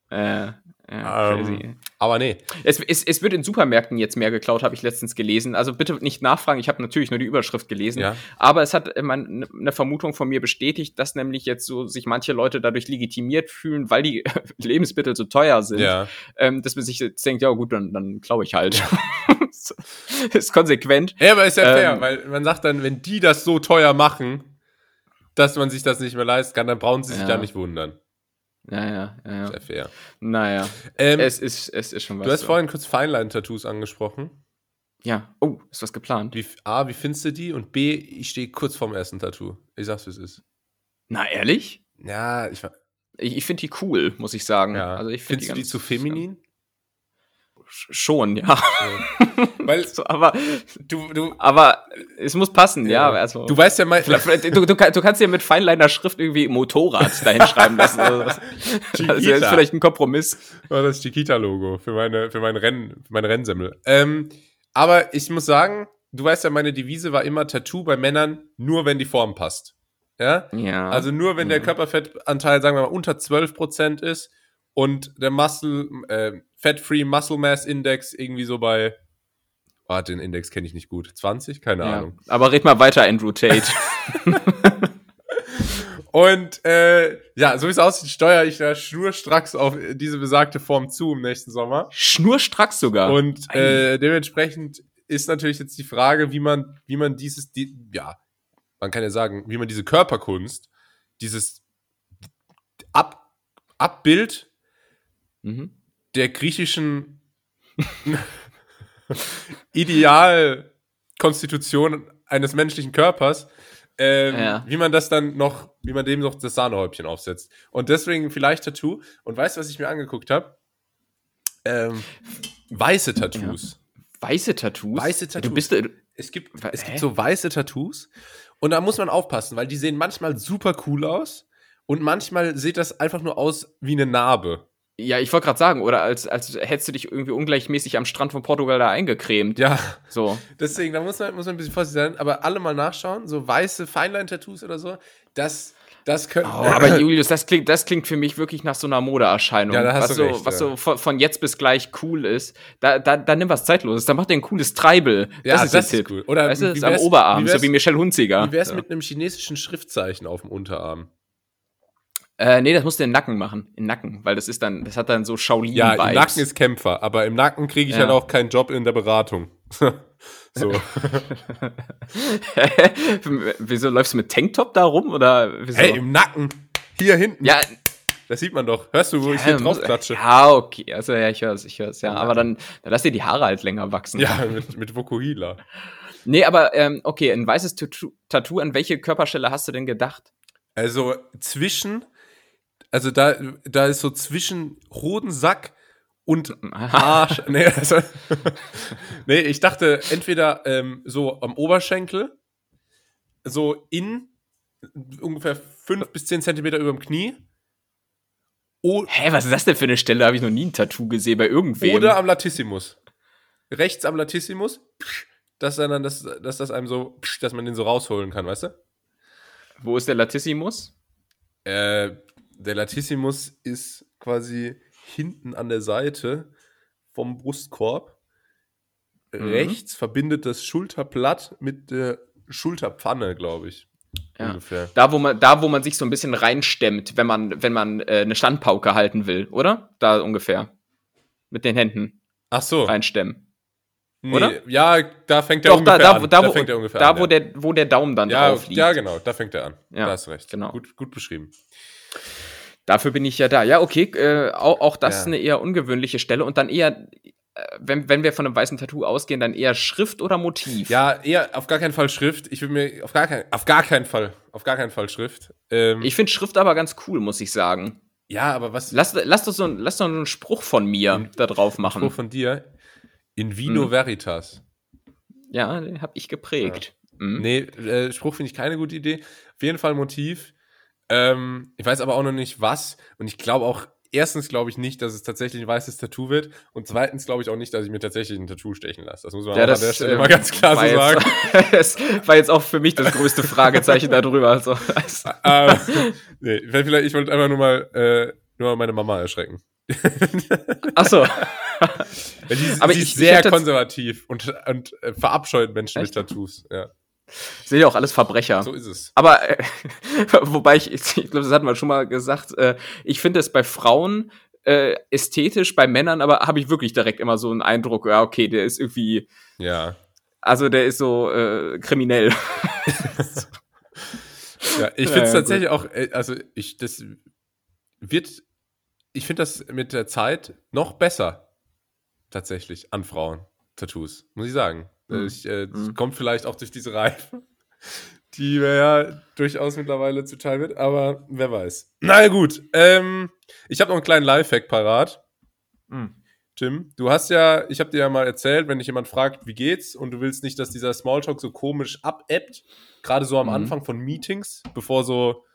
Äh, ja, crazy. Ähm, aber nee. Es, es, es wird in Supermärkten jetzt mehr geklaut, habe ich letztens gelesen. Also bitte nicht nachfragen, ich habe natürlich nur die Überschrift gelesen. Ja. Aber es hat immer eine Vermutung von mir bestätigt, dass nämlich jetzt so sich manche Leute dadurch legitimiert fühlen, weil die Lebensmittel so teuer sind, Ja. ähm, dass man sich jetzt denkt, ja gut, dann, dann klaue ich halt. ist konsequent. Ja, aber ist ja fair, Ähm, weil man sagt dann, wenn die das so teuer machen, dass man sich das nicht mehr leisten kann, dann brauchen sie sich Ja. ja nicht wundern. Ja, ja, ja. ja. Sehr fair. Naja, Ähm, es ist, es ist schon was. du hast so. vorhin kurz Feinlein-Tattoos angesprochen. Ja. Oh, ist was geplant. Wie, A, wie findest du die? Und B, ich stehe kurz vorm ersten Tattoo. Ich sag's, wie es ist. Na, ehrlich? Ja, ich, Ich, ich finde die cool, muss ich sagen. ja. Also ich find Findest du die zu feminin? Sch- Schon, ja. Weil So, aber, du, du, aber es muss passen, ja. also, du weißt ja mal, du, du, du kannst dir mit feinleiner Schrift irgendwie Motorrad dahin schreiben lassen. Also das ist vielleicht ein Kompromiss. war das Chiquita-Logo für meine, für mein Rennen, für meine Rennsemmel. Ähm, aber ich muss sagen, du weißt ja, meine Devise war immer Tattoo bei Männern, nur wenn die Form passt. Ja? Ja. Also nur wenn der Ja. Körperfettanteil, sagen wir mal, unter 12% ist und der Muscle, äh, Fat-Free Muscle Mass Index irgendwie so bei, oh, den Index kenne ich nicht gut, 20? Keine ja. Ahnung. Aber red mal weiter, Andrew Tate. Und äh, ja, so wie es aussieht, steuere ich da schnurstracks auf diese besagte Form zu im nächsten Sommer. Schnurstracks sogar. Und äh, dementsprechend ist natürlich jetzt die Frage, wie man, wie man dieses, die, ja, man kann ja sagen, wie man diese Körperkunst, dieses Ab, Abbild mhm. Der griechischen Idealkonstitution eines menschlichen Körpers, ähm, Ja. wie man das dann noch, wie man dem noch das Sahnehäubchen aufsetzt. Und deswegen vielleicht Tattoo. Und weißt du, was ich mir angeguckt habe? Ähm, weiße Tattoos. Weiße Tattoos? Weiße Du Tattoos. bist, äh, Es gibt, es gibt so weiße Tattoos und da muss man aufpassen, weil die sehen manchmal super cool aus und manchmal sieht das einfach nur aus wie eine Narbe. Ja, ich wollte gerade sagen, oder als, als hättest du dich irgendwie ungleichmäßig am Strand von Portugal da eingecremt. Ja, So. deswegen, da muss man, muss man ein bisschen vorsichtig sein, aber alle mal nachschauen, so weiße Feinlein-Tattoos oder so, das, das können. Oh, aber Julius, das klingt, das klingt für mich wirklich nach so einer Modeerscheinung. Ja, da hast was du so, recht, was ja. so von, von jetzt bis gleich cool ist. Da, da, da nimm was Zeitloses. Da macht ihr ein cooles Treibel. ja, das ist das ist cool. Oder Weißt du, am Oberarm, so wie Michelle Hunziger. Wie wär's ja. mit einem chinesischen Schriftzeichen auf dem Unterarm? Äh, nee, das musst du in den Nacken machen. In den Nacken, weil das ist dann, das hat dann so Shaolin-Vibes. Ja, im Nacken ist Kämpfer, aber im Nacken kriege ich Ja. halt auch keinen Job in der Beratung. so. wieso läufst du mit Tanktop da rum? Oder wieso? Hey, im Nacken! Hier hinten. ja, Das sieht man doch. Hörst du, wo ich hier ja, drauf klatsche? Ja, okay. Also ja, ich hör's, ich hör's, ja. Aber dann, dann lass dir die Haare halt länger wachsen. Ja, mit, mit Vokuhila. Nee, aber ähm, okay, ein weißes Tattoo, Tattoo, an welche Körperstelle hast du denn gedacht? Also zwischen, also da, da ist so zwischen Hodensack und Arsch. nee, also, nee, ich dachte entweder ähm, so am Oberschenkel, so in ungefähr fünf bis zehn Zentimeter über dem Knie. O Hä, was ist das denn für eine Stelle? Habe ich noch nie ein Tattoo gesehen bei irgendwem. oder am Latissimus. Rechts am Latissimus, dass dann das, dass das einem so, dass man den so rausholen kann, weißt du? Wo ist der Latissimus? Äh, der Latissimus ist quasi hinten an der Seite vom Brustkorb. Mhm. Rechts verbindet das Schulterblatt mit der Schulterpfanne, glaube ich. Ja. Ungefähr. Da, wo man, da, wo man sich so ein bisschen reinstemmt, wenn man, wenn man äh, eine Standpauke halten will, oder? Da ungefähr. Mit den Händen Ach so. reinstemmen. Nee, oder? Ja, da fängt er Doch, da, ungefähr da, an. da, wo, fängt er ungefähr da an. wo, ja. der, wo der Daumen dann ja, drauf liegt. ja, genau, da fängt er an. Ja, da hast recht. genau. Gut, gut beschrieben. Dafür bin ich ja da. Ja, okay, äh, auch, auch das Ja. ist eine eher ungewöhnliche Stelle. Und dann eher, äh, wenn, wenn wir von einem weißen Tattoo ausgehen, dann eher Schrift oder Motiv. Ja, eher auf gar keinen Fall Schrift. Ich will mir auf gar keinen, auf gar keinen Fall, auf gar keinen Fall Schrift. Ähm, Ich finde Schrift aber ganz cool, muss ich sagen. ja, aber was? Lass, lass, doch so, ein- lass doch einen Spruch von mir da drauf machen. Spruch von dir. In vino Mhm. veritas. Ja, den habe ich geprägt. Mhm. Nee, äh, Spruch finde ich keine gute Idee. Auf jeden Fall Motiv. Ähm, ich weiß aber auch noch nicht was. Und ich glaube auch, erstens glaube ich nicht, dass es tatsächlich ein weißes Tattoo wird. Und zweitens glaube ich auch nicht, dass ich mir tatsächlich ein Tattoo stechen lasse. Das muss man Ja, an der Stelle äh, mal ganz klar so sagen. Das war jetzt auch für mich das größte Fragezeichen darüber. Also, äh, nee, vielleicht, ich wollte einfach nur mal, äh, nur mal meine Mama erschrecken. achso. Weil die, Aber sie ich- ist sehr konservativ und, und äh, verabscheut Menschen Echt? mit Tattoos. Ja, Sind ja auch alles Verbrecher. so ist es. Aber äh, wobei ich, ich glaube, das hatten wir schon mal gesagt, äh, ich finde es bei Frauen äh, ästhetisch, bei Männern aber habe ich wirklich direkt immer so einen Eindruck, ja, okay, der ist irgendwie, Ja. also der ist so äh, kriminell. Ja, ich finde es ja, tatsächlich auch, äh, also ich, das wird, ich finde das mit der Zeit noch besser, tatsächlich, an Frauen, Tattoos, muss ich sagen. Mhm. Äh, Ich, äh, Mhm. Kommt vielleicht auch durch diese Reife, die mir ja durchaus mittlerweile zuteil wird, aber wer weiß. Na gut, ähm, ich habe noch einen kleinen Lifehack parat. Tim, du hast ja, ich habe dir ja mal erzählt, wenn dich jemand fragt, wie geht's, und du willst nicht, dass dieser Smalltalk so komisch abebbt, gerade so am Mhm. Anfang von Meetings, bevor so,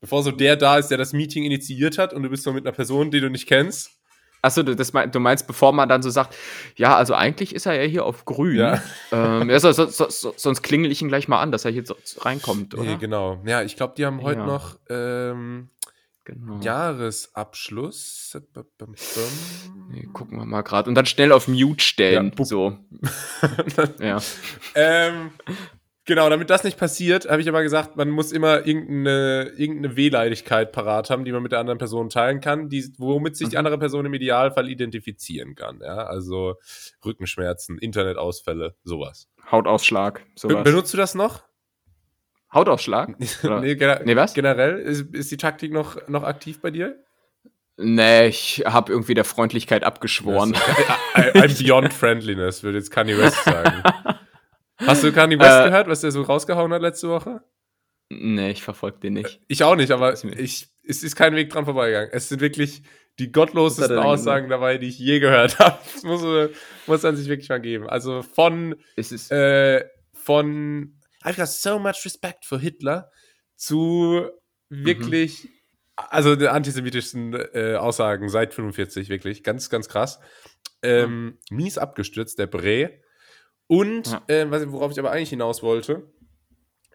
bevor so der da ist, der das Meeting initiiert hat, und du bist so mit einer Person, die du nicht kennst. Achso, du, das mein, du meinst, bevor man dann so sagt, ja, also eigentlich ist er ja hier auf grün. Ja. Ähm, ja, so, so, so, so, sonst klingel ich ihn gleich mal an, dass er hier reinkommt, oder? Nee, genau. Ja, ich glaube, die haben heute Ja. noch ähm, genau. Jahresabschluss. Nee, gucken wir mal gerade. Und dann schnell auf Mute stellen. Ja, so. ja. ähm, genau, damit das nicht passiert, habe ich aber gesagt, man muss immer irgendeine, irgendeine Wehleidigkeit parat haben, die man mit der anderen Person teilen kann, die, womit sich die Mhm. andere Person im Idealfall identifizieren kann. Ja? Also Rückenschmerzen, Internetausfälle, sowas. Hautausschlag. Be Sowas. benutzt du das noch? Hautausschlag? Nee, gener Nee, was? generell ist, ist die Taktik noch, noch aktiv bei dir? Nee, ich habe irgendwie der Freundlichkeit abgeschworen. I'm beyond friendliness, würde jetzt Kanye West sagen. Hast du Kanye West äh, gehört, was der so rausgehauen hat letzte Woche? Nee, ich verfolge den nicht. Ich auch nicht, aber ich, es ist kein Weg dran vorbeigegangen. Es sind wirklich die gottlosesten Aussagen gemacht? dabei, die ich je gehört habe. Das muss, muss man sich wirklich mal geben. Also von, äh, von I've got so much respect for Hitler zu wirklich, mhm. also den antisemitischsten äh, Aussagen seit 45, wirklich. Ganz, ganz krass. Ähm, mhm. Mies abgestürzt, der Bre. Und, ja. äh, worauf ich aber eigentlich hinaus wollte,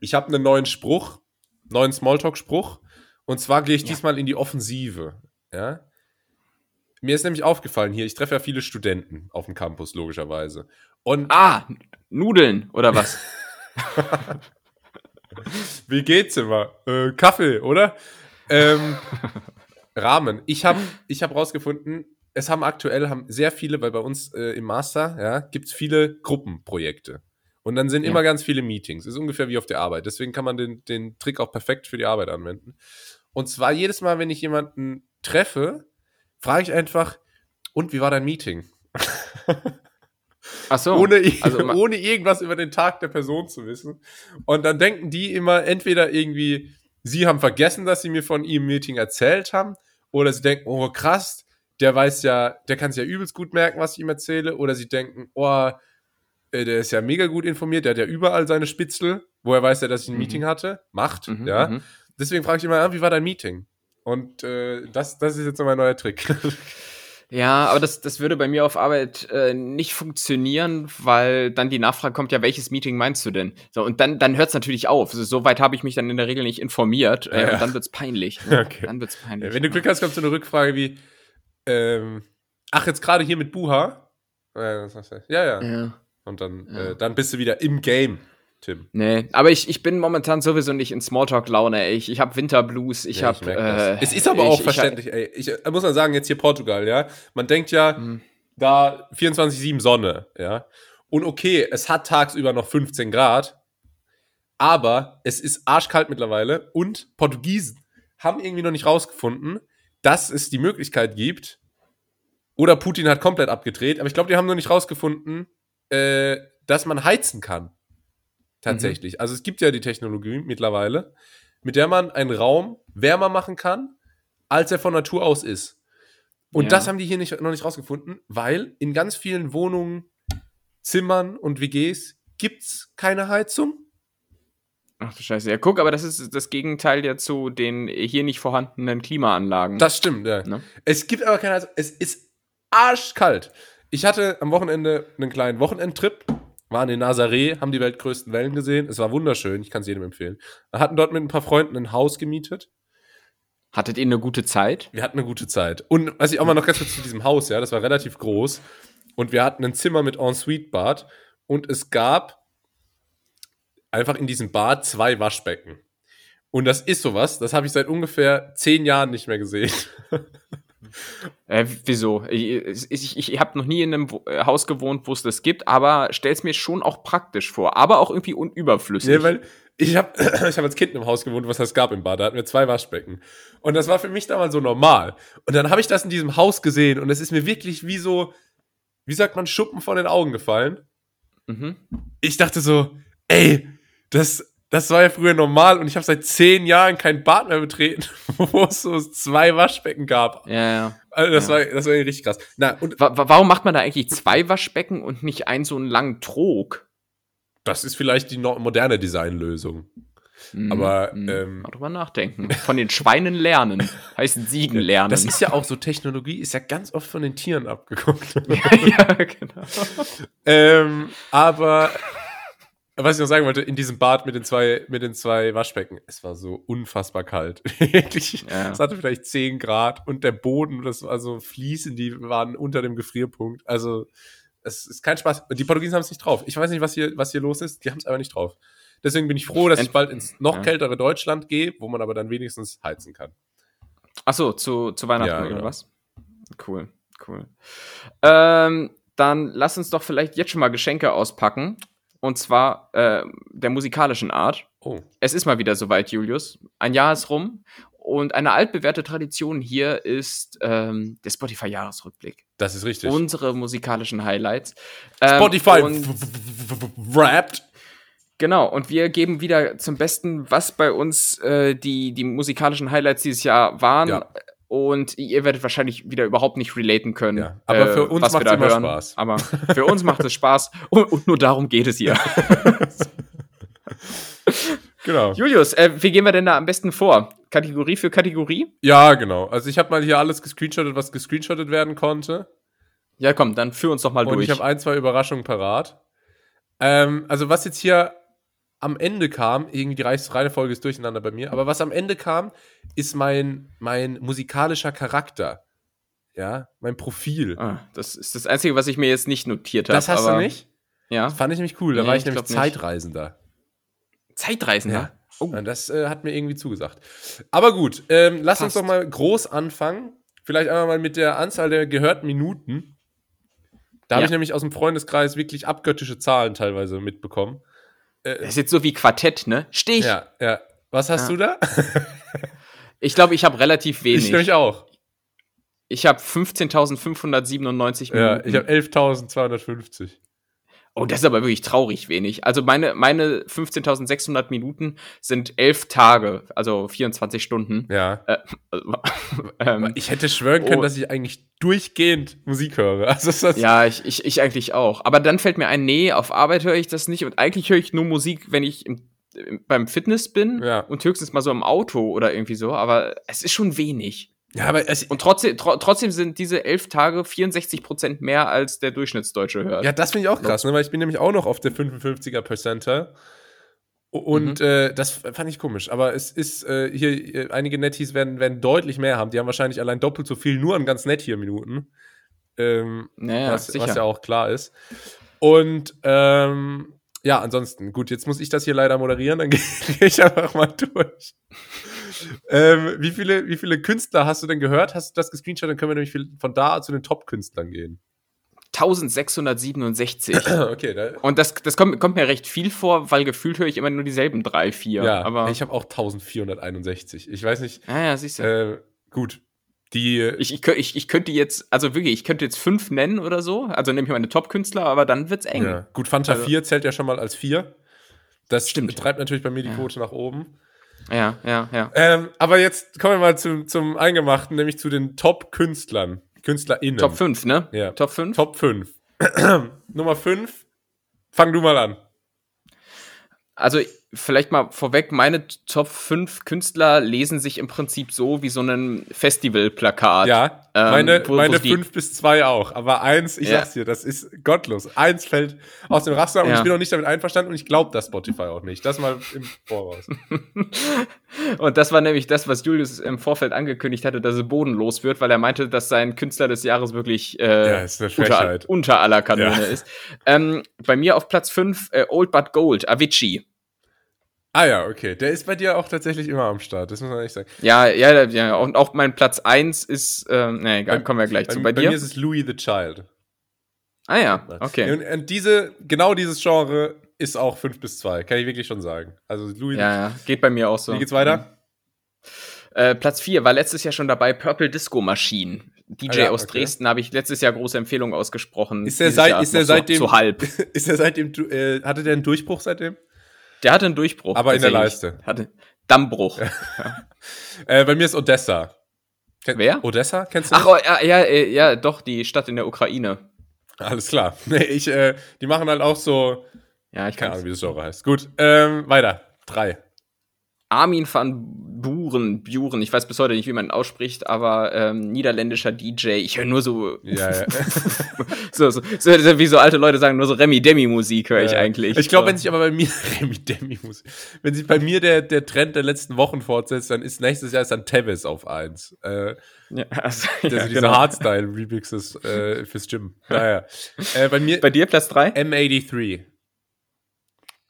ich habe einen neuen Spruch, neuen Smalltalk-Spruch. Und zwar gehe ich ja. diesmal in die Offensive. Ja. Mir ist nämlich aufgefallen hier, ich treffe ja viele Studenten auf dem Campus, logischerweise. Und ah, Nudeln oder was? Wie geht's immer? Äh, Kaffee, oder? Ähm, Rahmen. Ich habe ich hab rausgefunden, es haben aktuell haben sehr viele, weil bei uns äh, im Master ja, gibt es viele Gruppenprojekte. Und dann sind ja. immer ganz viele Meetings. Ist ungefähr wie auf der Arbeit. Deswegen kann man den, den Trick auch perfekt für die Arbeit anwenden. Und zwar jedes Mal, wenn ich jemanden treffe, frage ich einfach, und wie war dein Meeting? Ach so. Ohne, also ohne irgendwas über den Tag der Person zu wissen. Und dann denken die immer entweder irgendwie, sie haben vergessen, dass sie mir von ihrem Meeting erzählt haben, oder sie denken, oh krass, der weiß ja, der kann sich ja übelst gut merken, was ich ihm erzähle, oder sie denken, oh, äh, der ist ja mega gut informiert, der hat ja überall seine Spitzel, woher weiß er, dass ich ein mhm. Meeting hatte? Macht, mhm, ja. Mhm. Deswegen frage ich immer, ah, wie war dein Meeting? Und äh, das, das ist jetzt so mein neuer Trick. Ja, aber das, das würde bei mir auf Arbeit äh, nicht funktionieren, weil dann die Nachfrage kommt, ja, welches Meeting meinst du denn? So, und dann, dann hört es natürlich auf. Also, so weit habe ich mich dann in der Regel nicht informiert. Äh, ja. Und dann wird's peinlich. Ne? Okay. Dann wird's peinlich. Ja, wenn du Glück hast, kommt so eine Rückfrage wie, ähm, ach, jetzt gerade hier mit Buha? Ja, ja. ja. Und dann, ja. Äh, dann bist du wieder im Game. Tim. Nee, aber ich, ich bin momentan sowieso nicht in Smalltalk-Laune. Ich, ich habe Winterblues, ich ja, habe. Äh, es ist aber ich, auch verständlich, ey. Ich äh, muss mal sagen, jetzt hier Portugal, ja. Man denkt ja, hm. da 24-7 Sonne, ja. Und okay, es hat tagsüber noch 15 Grad, aber es ist arschkalt mittlerweile und Portugiesen haben irgendwie noch nicht rausgefunden, dass es die Möglichkeit gibt, oder Putin hat komplett abgedreht, aber ich glaube, die haben noch nicht rausgefunden, äh, dass man heizen kann. Tatsächlich. Mhm. Also es gibt ja die Technologie mittlerweile, mit der man einen Raum wärmer machen kann, als er von Natur aus ist. Und ja. das haben die hier nicht, noch nicht rausgefunden, weil in ganz vielen Wohnungen, Zimmern und WGs gibt es keine Heizung. Ach du Scheiße. Ja, guck, aber das ist das Gegenteil ja zu den hier nicht vorhandenen Klimaanlagen. Das stimmt, ja. Ne? Es gibt aber keine Heizung. Es ist arschkalt. Ich hatte am Wochenende einen kleinen Wochenendtrip waren in Nazaré, haben die weltgrößten Wellen gesehen. Es war wunderschön, ich kann es jedem empfehlen. Wir hatten dort mit ein paar Freunden ein Haus gemietet. Hattet ihr eine gute Zeit? Wir hatten eine gute Zeit. Und was ich auch mal noch ganz kurz zu diesem Haus, ja, das war relativ groß. Und wir hatten ein Zimmer mit Ensuite-Bad. Und es gab einfach in diesem Bad zwei Waschbecken. Und das ist sowas, das habe ich seit ungefähr zehn Jahren nicht mehr gesehen. Äh, wieso? Ich, ich, ich habe noch nie in einem äh, Haus gewohnt, wo es das gibt, aber stell's mir schon auch praktisch vor, aber auch irgendwie unüberflüssig. Ja, weil ich habe ich hab als Kind in einem Haus gewohnt, was es gab im Bad. Da hatten wir zwei Waschbecken. Und das war für mich damals so normal. Und dann habe ich das in diesem Haus gesehen und es ist mir wirklich wie so, wie sagt man, Schuppen von den Augen gefallen. Mhm. Ich dachte so, ey, das, das war ja früher normal und ich habe seit zehn Jahren kein Bad mehr betreten, wo es so zwei Waschbecken gab. Ja, ja. Also das, ja. war, das war richtig krass. Na, und warum macht man da eigentlich zwei Waschbecken und nicht einen so einen langen Trog? Das ist vielleicht die moderne Designlösung. Mm, Aber mm, ähm, mal drüber nachdenken. Von den Schweinen lernen. heißt Siegen lernen. Das ist ja auch so, Technologie ist ja ganz oft von den Tieren abgeguckt. ja, ja, genau. ähm, aber was ich noch sagen wollte, in diesem Bad mit den zwei, mit den zwei Waschbecken, es war so unfassbar kalt. Wirklich. Ja. Es hatte vielleicht 10 Grad und der Boden, das war so Fliesen, die waren unter dem Gefrierpunkt. Also, es ist kein Spaß. Die Portugiesen haben es nicht drauf. Ich weiß nicht, was hier, was hier los ist. Die haben es aber nicht drauf. Deswegen bin ich froh, dass ich bald ins noch kältere Deutschland gehe, wo man aber dann wenigstens heizen kann. Ach so, zu, zu Weihnachten ja, oder genau. was? Cool, cool. Ähm, dann lass uns doch vielleicht jetzt schon mal Geschenke auspacken. Und zwar äh, der musikalischen Art. Oh. Es ist mal wieder soweit, Julius. Ein Jahr ist rum. und eine altbewährte Tradition hier ist ähm, der Spotify-Jahresrückblick. Das ist richtig. Unsere musikalischen Highlights. Ähm, Spotify wrapped. Genau, und wir geben wieder zum Besten, was bei uns äh, die, die musikalischen Highlights dieses Jahr waren. Ja. Und ihr werdet wahrscheinlich wieder überhaupt nicht relaten können. Ja, aber für äh, uns macht es immer hören. Spaß. Aber für uns macht es Spaß. Und, und, nur darum geht es hier. genau. Julius, äh, wie gehen wir denn da am besten vor? Kategorie für Kategorie? Ja, genau. Also ich habe mal hier alles gescreenshottet, was gescreenshottet werden konnte. Ja, komm, dann führ uns doch mal und durch. Ich habe ein, zwei Überraschungen parat. Ähm, also was jetzt hier am Ende kam, irgendwie die Reihenfolge ist durcheinander bei mir, aber was am Ende kam, ist mein, mein musikalischer Charakter. Ja, mein Profil. Ah, das ist das Einzige, was ich mir jetzt nicht notiert habe. Das hast du nicht? Ja. Das fand ich nämlich cool. Da nee, war ich, ich nämlich Zeitreisender. Nicht. Zeitreisender? Ja. Oh. Das äh, hat mir irgendwie zugesagt. Aber gut, ähm, lass Passt. uns doch mal groß anfangen. Vielleicht einmal mal mit der Anzahl der gehörten Minuten. Da ja. habe ich nämlich aus dem Freundeskreis wirklich abgöttische Zahlen teilweise mitbekommen. Äh, das ist jetzt so wie Quartett, ne? Stich. Ja, ja. Was hast ja. du da? ich glaube, ich habe relativ wenig. Ich nämlich auch. Ich habe 15.597 Minuten. Ja, ich habe 11.250. Oh, das ist aber wirklich traurig wenig. Also meine, meine 15.600 Minuten sind elf Tage, also 24 Stunden. Ja. Äh, ähm, ich hätte schwören können, oh, dass ich eigentlich durchgehend Musik höre. Also das ja, ich, ich, ich eigentlich auch. Aber dann fällt mir ein, nee, auf Arbeit höre ich das nicht. Und eigentlich höre ich nur Musik, wenn ich im, beim Fitness bin ja. und höchstens mal so im Auto oder irgendwie so. Aber es ist schon wenig. Ja, aber es, und trotzdem, tro trotzdem sind diese elf Tage 64 Prozent mehr als der Durchschnittsdeutsche hört. Ja, das finde ich auch krass, ne? weil ich bin nämlich auch noch auf der 55er Percenter. Und mhm. äh, das fand ich komisch. Aber es ist äh, hier, äh, einige Netties werden, werden deutlich mehr haben. Die haben wahrscheinlich allein doppelt so viel nur an ganz nett hier Minuten. Ähm, naja, was, was, ja auch klar ist. Und ähm, ja, ansonsten, gut, jetzt muss ich das hier leider moderieren, dann gehe ich einfach mal durch ähm, wie, viele, wie viele Künstler hast du denn gehört? Hast du das gescreenshot? Dann können wir nämlich von da zu den Top-Künstlern gehen. 1667. okay, da Und das, das kommt, kommt, mir recht viel vor, weil gefühlt höre ich immer nur dieselben drei, vier. Ja, aber ich habe auch 1461. Ich weiß nicht. Ah, ja, siehst du. Äh, gut. Die, ich, ich, ich, ich könnte jetzt, also wirklich, ich könnte jetzt fünf nennen oder so. Also nehme ich meine Top-Künstler, aber dann wird's eng. Ja. Gut, Fanta also, 4 zählt ja schon mal als 4. Das Stimmt. treibt natürlich bei mir die Quote ja. nach oben. Ja, ja, ja. Ähm, aber jetzt kommen wir mal zum, zum Eingemachten, nämlich zu den Top-Künstlern. KünstlerInnen. Top 5, ne? Ja. Top 5? Top 5. Nummer 5. Fang du mal an. Also vielleicht mal vorweg, meine Top 5 Künstler lesen sich im Prinzip so wie so ein Festivalplakat. Ja, ähm, meine, wo, meine 5 bis 2 auch. Aber eins, ich ja. sag's dir, das ist gottlos. Eins fällt aus dem Raster und ja. ich bin auch nicht damit einverstanden und ich glaube das Spotify auch nicht. Das mal im Voraus. und das war nämlich das, was Julius im Vorfeld angekündigt hatte, dass es bodenlos wird, weil er meinte, dass sein Künstler des Jahres wirklich äh, ja, unter, unter, aller Kanone ist. Ähm, bei mir auf Platz 5 äh, Old But Gold, Avicii. Ah ja, okay. Der ist bei dir auch tatsächlich immer am Start, das muss man nicht sagen. Ja, ja, ja. Und auch mein Platz 1 ist, ähm, nee, egal, kommen wir gleich bei, zu. Bei, bei dir? mir ist es Louis the Child. Ah ja, okay. Und, und, diese, genau dieses Genre ist auch 5 bis 2, kann ich wirklich schon sagen. Also Louis Ja, ja, geht bei mir auch so. Wie geht's weiter? Mhm. Äh, Platz 4 war letztes Jahr schon dabei Purple Disco Machine. DJ ah, ja, aus okay. Dresden habe ich letztes Jahr große Empfehlungen ausgesprochen. Ist der, seit, ist der seitdem so, halb? Ist er seitdem äh, hatte der einen Durchbruch seitdem? Der hatte einen Durchbruch. Aber in der Leiste. Hatte Dammbruch. äh, bei mir ist Odessa. Ken Wer? Odessa, kennst du? Ach, oh, ja, ja, äh, ja, doch, die Stadt in der Ukraine. Alles klar. Nee, ich, äh, die machen halt auch so. Ja, ich keine Ahnung, wie das Genre heißt. Gut, ähm, weiter. Drei. Armin van Buren, Buren, ich weiß bis heute nicht, wie man ihn ausspricht, aber ähm, niederländischer DJ. Ich höre nur so, ja, ja. so, so, so, wie so alte Leute sagen, nur so Remi-Demi-Musik höre ich ja. eigentlich. Ich glaube, wenn sich aber bei mir Remi-Demi-Musik, wenn sich bei mir der, der Trend der letzten Wochen fortsetzt, dann ist nächstes Jahr ist dann Tevis auf eins. Äh, ja, also, ja, diese genau. Hardstyle-Remixes äh, fürs Gym. Naja. Äh, bei mir. Bei dir Platz 3? M83.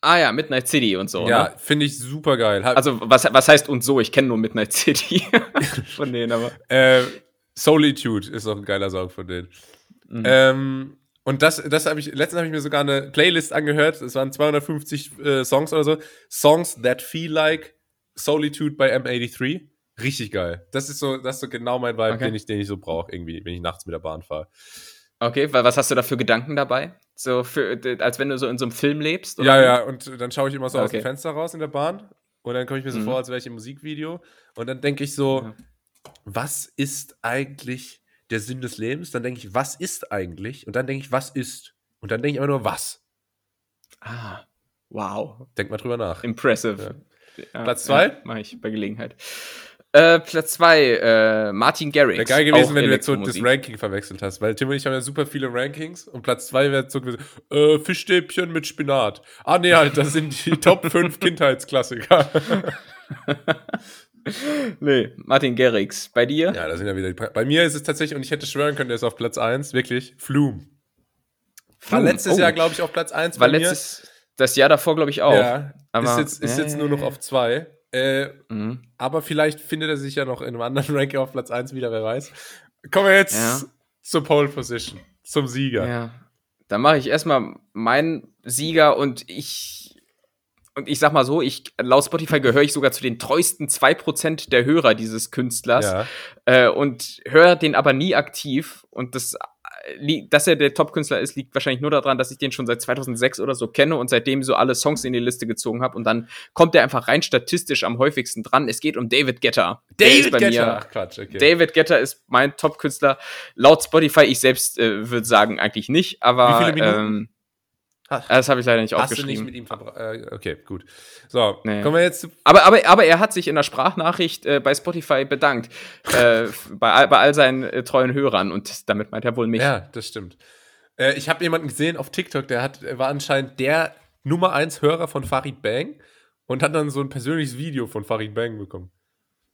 Ah ja, Midnight City und so. Ja, ne? finde ich super geil. also, was, was heißt und so? Ich kenne nur Midnight City von denen, aber. Äh, Solitude ist auch ein geiler Song von denen. Mhm. Ähm, und das, das habe ich, letztens habe ich mir sogar eine Playlist angehört. Es waren 250 äh, Songs oder so. Songs that feel like Solitude by M83. Richtig geil. Das ist so, das ist so genau mein Vibe, Okay. den ich, den ich so brauche, irgendwie, wenn ich nachts mit der Bahn fahre. Okay, wa- was hast du da für Gedanken dabei? So für, als wenn du so in so einem Film lebst? Ja, wie? ja, und dann schaue ich immer so aus Okay. dem Fenster raus in der Bahn und dann komme ich mir so Mhm. vor, als wäre ich im Musikvideo und dann denke ich so, Ja. was ist eigentlich der Sinn des Lebens? Dann denke ich, was ist eigentlich? Und dann denke ich, was ist? Und dann denke ich immer nur, was? Ah, wow. Denk mal drüber nach. Impressive. Ja, Platz zwei? Ja, Mach ich bei Gelegenheit. Äh, Platz zwei, äh, Martin Garrix. Wäre geil gewesen, wenn du jetzt so das. Ranking verwechselt hast, weil Tim und ich haben ja super viele Rankings und Platz 2 wäre so gewesen, äh, Fischstäbchen mit Spinat. Ah, nee, halt, das sind die Top 5 Kindheitsklassiker. Nee, Martin Garrix. Bei dir? ja, da sind ja wieder die. Pra Bei mir ist es tatsächlich, und ich hätte schwören können, der ist auf Platz 1, wirklich, Flume. War letztes oh. Jahr, glaube ich, auf Platz 1 War letztes, das Jahr davor, glaube ich, auch. mir. Ja, aber- ist jetzt, ist ja, jetzt ja, nur noch auf 2. Äh, Mhm. aber vielleicht findet er sich ja noch in einem anderen Ranking auf Platz 1 wieder, wer weiß. Kommen wir jetzt Ja. zur Pole Position, zum Sieger. Ja. Dann mache ich erstmal meinen Sieger und ich. Und ich sag mal so, ich, laut Spotify gehöre ich sogar zu den treuesten 2% der Hörer dieses Künstlers. Ja. äh, und höre den aber nie aktiv. Und das, dass er der Top-Künstler ist, liegt wahrscheinlich nur daran, dass ich den schon seit 2006 oder so kenne und seitdem so alle Songs in die Liste gezogen habe. Und dann kommt er einfach rein statistisch am häufigsten dran. Es geht um David Guetta. Ist bei mir- Ach, Quatsch, okay. David Guetta ist mein Top-Künstler. Laut Spotify, ich selbst äh, würde sagen, eigentlich nicht, aber Wie viele Minuten? Ähm. Das habe ich leider nicht Hast du aufgeschrieben. nicht mit ihm verbracht? Äh, okay, gut. So, Nee. kommen wir jetzt zu. Aber, aber, aber er hat sich in der Sprachnachricht äh, bei Spotify bedankt. äh, bei, all- bei all seinen äh, treuen Hörern. Und damit meint er wohl mich. Ja, das stimmt. Äh, ich habe jemanden gesehen auf TikTok, der hat, war anscheinend der Nummer 1 Hörer von Farid Bang und hat dann so ein persönliches Video von Farid Bang bekommen.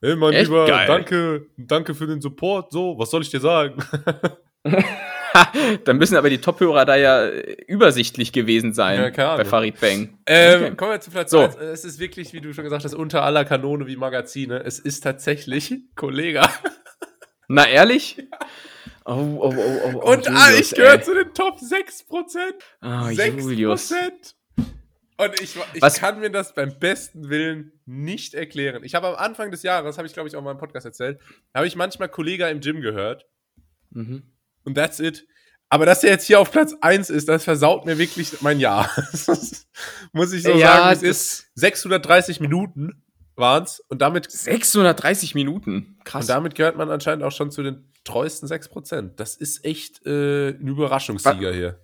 Hey, mein Echt Lieber, geil. danke, danke für den Support. So, was soll ich dir sagen? Dann müssen aber die Top-Hörer da ja äh, übersichtlich gewesen sein Ja, Ahnung. bei Farid Bang. Ähm, Okay. Kommen wir zu Platz So. 1. Es ist wirklich, wie du schon gesagt hast, unter aller Kanone wie Magazine. Es ist tatsächlich Kollega. Na, ehrlich? Oh, oh, oh, oh, oh, Und Julius, ich gehöre zu den Top 6%. Oh, 6%. Julius. Und ich, ich Was- kann mir das beim besten Willen nicht erklären. Ich habe am Anfang des Jahres, habe ich glaube ich auch in meinem Podcast erzählt, habe ich manchmal Kollega im Gym gehört Mhm. Und that's it. Aber dass er jetzt hier auf Platz 1 ist, das versaut mir wirklich mein Jahr. Muss ich so Ja, sagen, es ist 630 Minuten waren es und damit, 630 Minuten. Krass. und damit gehört man anscheinend auch schon zu den treuesten 6%. Das ist echt äh, ein Überraschungssieger hier.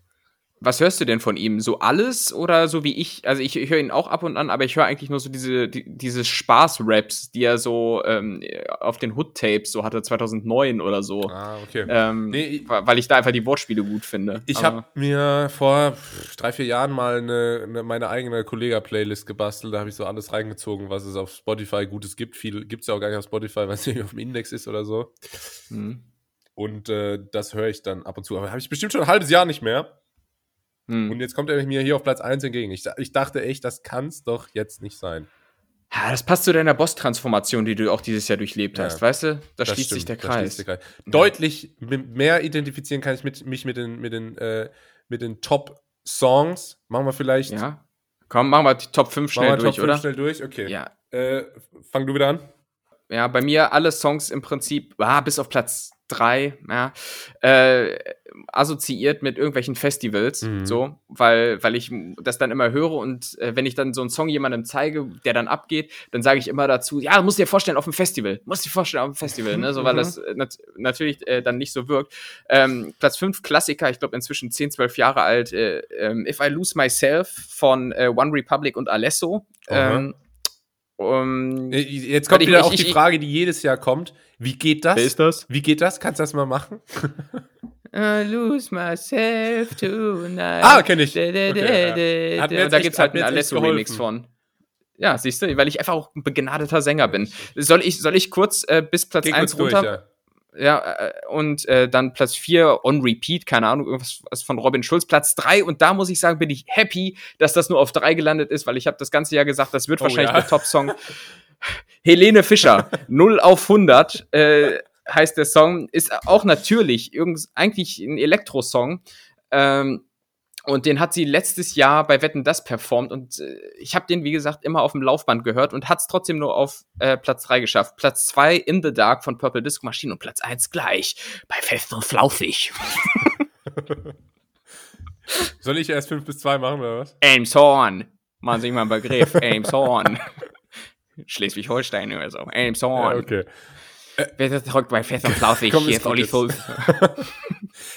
Was hörst du denn von ihm? So alles oder so wie ich? Also ich, ich höre ihn auch ab und an, aber ich höre eigentlich nur so diese, die, diese Spaß-Raps, die er so ähm, auf den Hood-Tapes so hatte, 2009 oder so. Ah, okay. Ähm, Nee, weil ich da einfach die Wortspiele gut finde. Ich habe mir vor drei, vier Jahren mal eine, eine, meine eigene Kollega-Playlist gebastelt. Da habe ich so alles reingezogen, was es auf Spotify Gutes gibt. Viel gibt es ja auch gar nicht auf Spotify, weil es nicht auf dem Index ist oder so. Hm. Und äh, das höre ich dann ab und zu. Aber habe ich bestimmt schon ein halbes Jahr nicht mehr. Hm. Und jetzt kommt er mir hier auf Platz 1 entgegen. Ich, ich dachte echt, das kann es doch jetzt nicht sein. Ja, das passt zu deiner Boss-Transformation, die du auch dieses Jahr durchlebt Ja. hast, weißt du? Da Das schließt stimmt, sich der Kreis. der Kreis. Deutlich m- mehr identifizieren kann ich mit, mich mit den, mit den, äh, mit den Top-Songs. Machen wir vielleicht. Ja. Komm, machen wir die Top 5 machen wir schnell durch, Top 5 oder? schnell durch. Okay. Ja. Äh, fang du wieder an. Ja, bei mir alle Songs im Prinzip, ah, bis auf Platz drei, ja, äh, assoziiert mit irgendwelchen Festivals, Mhm. so, weil, weil ich das dann immer höre und äh, wenn ich dann so einen Song jemandem zeige, der dann abgeht, dann sage ich immer dazu, ja, musst dir vorstellen auf dem Festival, musst dir vorstellen auf dem Festival, ne, so, weil Mhm. das äh, nat natürlich äh, dann nicht so wirkt. Ähm, Platz fünf Klassiker, ich glaube inzwischen 10, 12 Jahre alt, äh, ähm, If I Lose Myself von äh, One Republic und Alesso. Aha. Ähm, um, Äh, Jetzt kommt ich- wieder ich- auch ich- die Frage, die jedes Jahr kommt. Wie geht das? das? Wie geht das? Kannst du das mal machen? I lose myself tonight. Ah, kenn ich. Okay, ja. Und da gibt's hat halt einen Alesso-Remix geholfen. von. Ja, siehst du, weil ich einfach auch ein begnadeter Sänger bin. Soll ich, soll ich kurz äh, bis Platz Geh 1 kurz durch, runter? ja. Ja, äh, und äh, dann Platz 4 on repeat, keine Ahnung, irgendwas was von Robin Schulz. Platz 3 und da muss ich sagen, bin ich happy, dass das nur auf 3 gelandet ist, weil ich habe das ganze Jahr gesagt, das wird Oh, wahrscheinlich ja. der Top-Song. Helene Fischer, 0 auf 100 äh, heißt der Song, ist auch natürlich irgend, eigentlich ein Elektro-Song. Ähm, Und den hat sie letztes Jahr bei Wetten das performt und äh, ich habe den, wie gesagt, immer auf dem Laufband gehört und hat es trotzdem nur auf äh, Platz 3 geschafft. Platz 2 In the Dark von Purple Disco Machine und Platz 1 gleich bei Fest und Flaufig. Soll ich erst 5 bis 2 machen oder was? Elmshorn. Machen Sie mal einen Begriff. Elmshorn. Schleswig-Holstein oder so. Elmshorn. Ja, okay. Wer ist zurück bei Fest und Flaufig? Komm, Hier ist Olli. Schulz.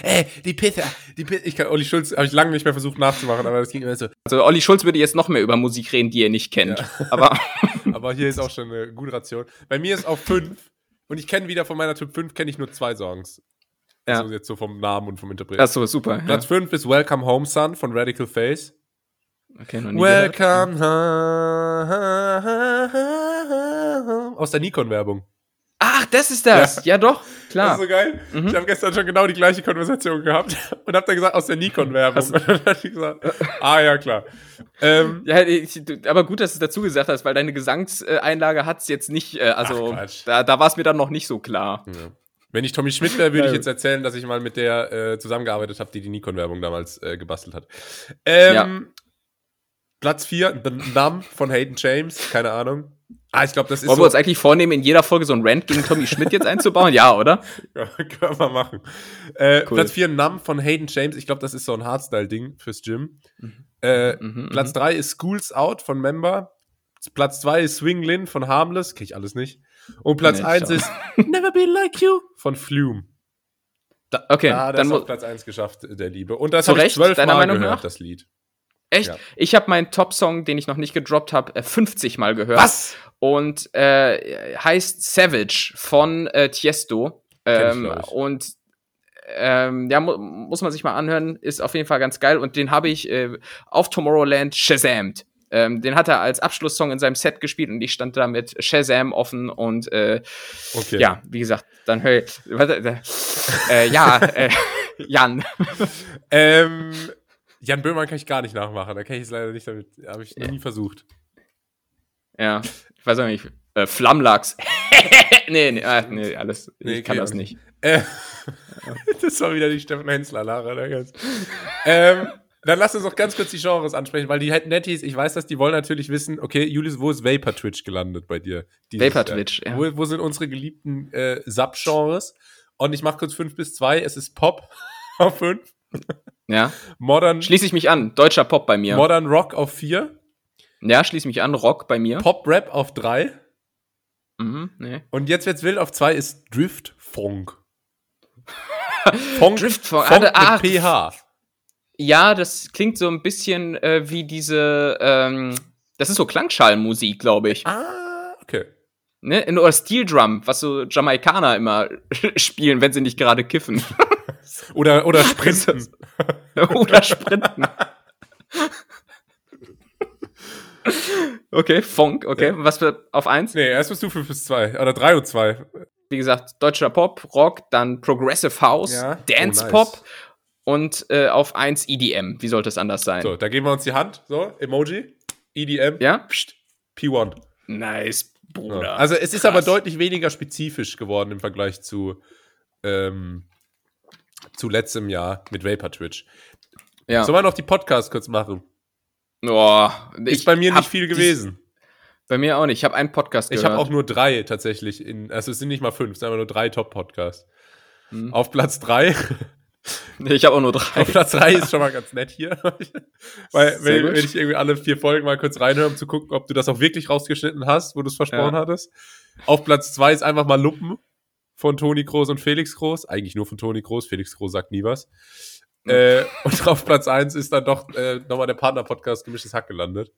Ey, die Pizza, die Pizza. Ich kann Olli Schulz, habe ich lange nicht mehr versucht nachzumachen, aber das ging immer so. Also Olli Schulz würde jetzt noch mehr über Musik reden, die er nicht kennt. Aber Aber hier ist auch schon eine gute Ration. Bei mir ist auf 5 und ich kenne wieder von meiner Typ 5 kenne ich nur zwei Songs. Ja. Also jetzt so vom Namen und vom Interpreten. Achso, super. Ja. Platz 5 ist Welcome Home Son von Radical Face. Okay, noch nie gehört. Welcome home. Aus der Nikon-Werbung. Ach, das ist das. Ja, doch, klar. Das ist so geil. Mhm. Ich habe gestern schon genau die gleiche Konversation gehabt und habe dann gesagt, aus der Nikon-Werbung. Und dann habe ich gesagt, ah ja, klar. Ähm, Ja, ich, aber gut, dass du es dazu gesagt hast, weil deine Gesangseinlage hat es jetzt nicht, äh, also Ach, da, da war es mir dann noch nicht so klar. ja. Wenn ich Tommy Schmidt wäre, würde ich Ja. jetzt erzählen, dass ich mal mit der äh, zusammengearbeitet habe, die die Nikon-Werbung damals äh, gebastelt hat. Ähm, Platz 4, The Numb von Hayden James. Keine Ahnung. Ah, ich glaube, das ist Wollen so. wir uns eigentlich vornehmen, in jeder Folge so ein Rant gegen Tommy Schmidt jetzt einzubauen? Ja, oder? Ja, können wir machen. Äh, Cool. Platz 4, Numb von Hayden James. Ich glaube, das ist so ein Hardstyle-Ding fürs Gym. Äh, Mhm, Platz 3 ist Schools Out von Member. Platz 2 ist Swing Lin von Harmless. Kenn ich alles nicht. Und Platz Nee, 1 schau. ist Never Be Like You von Flume. Da, Okay, da, das dann ist mu- auf Platz 1 geschafft, der Liebe. Und das habe ich Recht, zwölf deiner Mal Meinung gehört, nach? das Lied. Echt? Ja. Ich habe meinen Top-Song, den ich noch nicht gedroppt habe, äh, 50 Mal gehört. Was? Und äh, heißt Savage von äh, Tiesto. Ich, Ähm, ich. und ähm, ja, mu muss man sich mal anhören, ist auf jeden Fall ganz geil. Und den habe ich äh, auf Tomorrowland Shazamt. Ähm, den hat er als Abschlusssong in seinem Set gespielt und ich stand da mit Shazam offen und äh, Okay. ja, wie gesagt, dann hör warte, äh, äh, ja, äh, Jan. Ähm, Jan Böhmermann kann ich gar nicht nachmachen. Da kann ich es leider nicht damit. Habe ich noch nie versucht. Ja, ich weiß auch nicht. Äh, Flammlachs. nee, nee, ah, nee, alles. Ich Nee, kann okay, das nicht. Äh, das war wieder die Steffen Hensler Lara. Ganz. ähm, dann lass uns noch ganz kurz die Genres ansprechen, weil die Netties, ich weiß das, die wollen natürlich wissen, okay, Julius, wo ist Vapor Twitch gelandet bei dir? Vapor? Twitch, ja. Wo, wo sind unsere geliebten äh, Sub-Genres? Und ich mache kurz 5 bis 2. Es ist Pop auf 5, Ja, Modern, schließe ich mich an. Deutscher Pop bei mir. Modern Rock auf 4, ja, schließe mich an. Rock bei mir. Pop-Rap auf 3 Mhm, nee. und jetzt wird's wild auf 2 ist Drift Funk. Funk, Driftfunk, Funk ah, ach, mit PH. Ja, das klingt so ein bisschen äh, wie diese, ähm, das ist so Klangschalenmusik, glaube ich. Ah, okay. Ne? Oder Steel Drum, was so Jamaikaner immer spielen, wenn sie nicht gerade kiffen. Oder, oder Sprinten. Oder sprinten. okay, Funk, okay. Ja. Was für auf eins? nee, erst bist du 5 bis 2. Oder 3 und 2. Wie gesagt, deutscher Pop, Rock, dann Progressive House, Ja. Dance Oh, nice. Pop und äh, auf eins EDM. Wie sollte es anders sein? So, da geben wir uns die Hand. So, Emoji. EDM. Ja? Psst, P1. Nice, Bruder. Ja. Also es ist Krass. aber deutlich weniger spezifisch geworden im Vergleich zu, ähm, zu letztem Jahr mit Vapor Twitch. ja. Sollen wir noch die Podcasts kurz machen? Oh, Ist bei mir nicht viel gewesen. Bei mir auch nicht. Ich habe einen Podcast Ich gehört. habe auch nur drei tatsächlich. In, also es sind nicht mal fünf, es sind aber nur drei Top-Podcasts. Hm. Auf Platz drei. Ich habe auch nur drei. Auf Platz drei ist schon mal ganz nett hier. Weil, wenn, wenn ich irgendwie alle vier Folgen mal kurz reinhöre, um zu gucken, ob du das auch wirklich rausgeschnitten hast, wo du es versprochen Ja. hattest. Auf Platz zwei ist einfach mal Luppen von Toni Groß und Felix Groß. Eigentlich nur von Toni Groß. Felix Groß sagt nie was. Äh, und auf Platz eins ist dann doch äh, nochmal der Partner-Podcast Gemischtes Hack gelandet.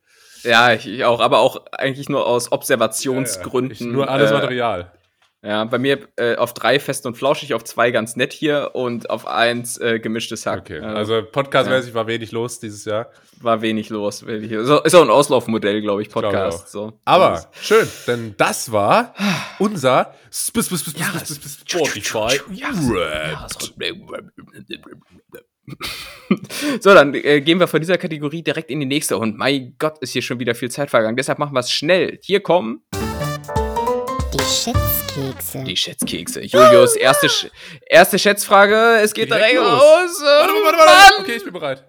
Ja, ich, ich auch, aber auch eigentlich nur aus Observationsgründen. Ich, nur alles äh, Material. Ja, bei mir äh, auf drei fest und flauschig, auf zwei ganz nett hier und auf eins äh, gemischtes Hack. Okay, Äh, also Podcast-mäßig war wenig los dieses Jahr. war wenig los. Wenig. So, ist auch ein Auslaufmodell, glaube ich, Podcast. auch. so. Aber schön, denn das war unser Sp- Sp- Sp- Ja, Sp- Sp- Sp- Spotify Ja. So, dann äh, gehen wir von dieser Kategorie direkt in die nächste. Und mein Gott, ist hier schon wieder viel Zeit vergangen. Deshalb machen wir es schnell. Hier kommen Schätzkekse. die Schätzkekse. Julius, erste, Sch erste Schätzfrage. Es geht Direkt direkt los. los. Warte, warte, warte. Okay, ich bin bereit.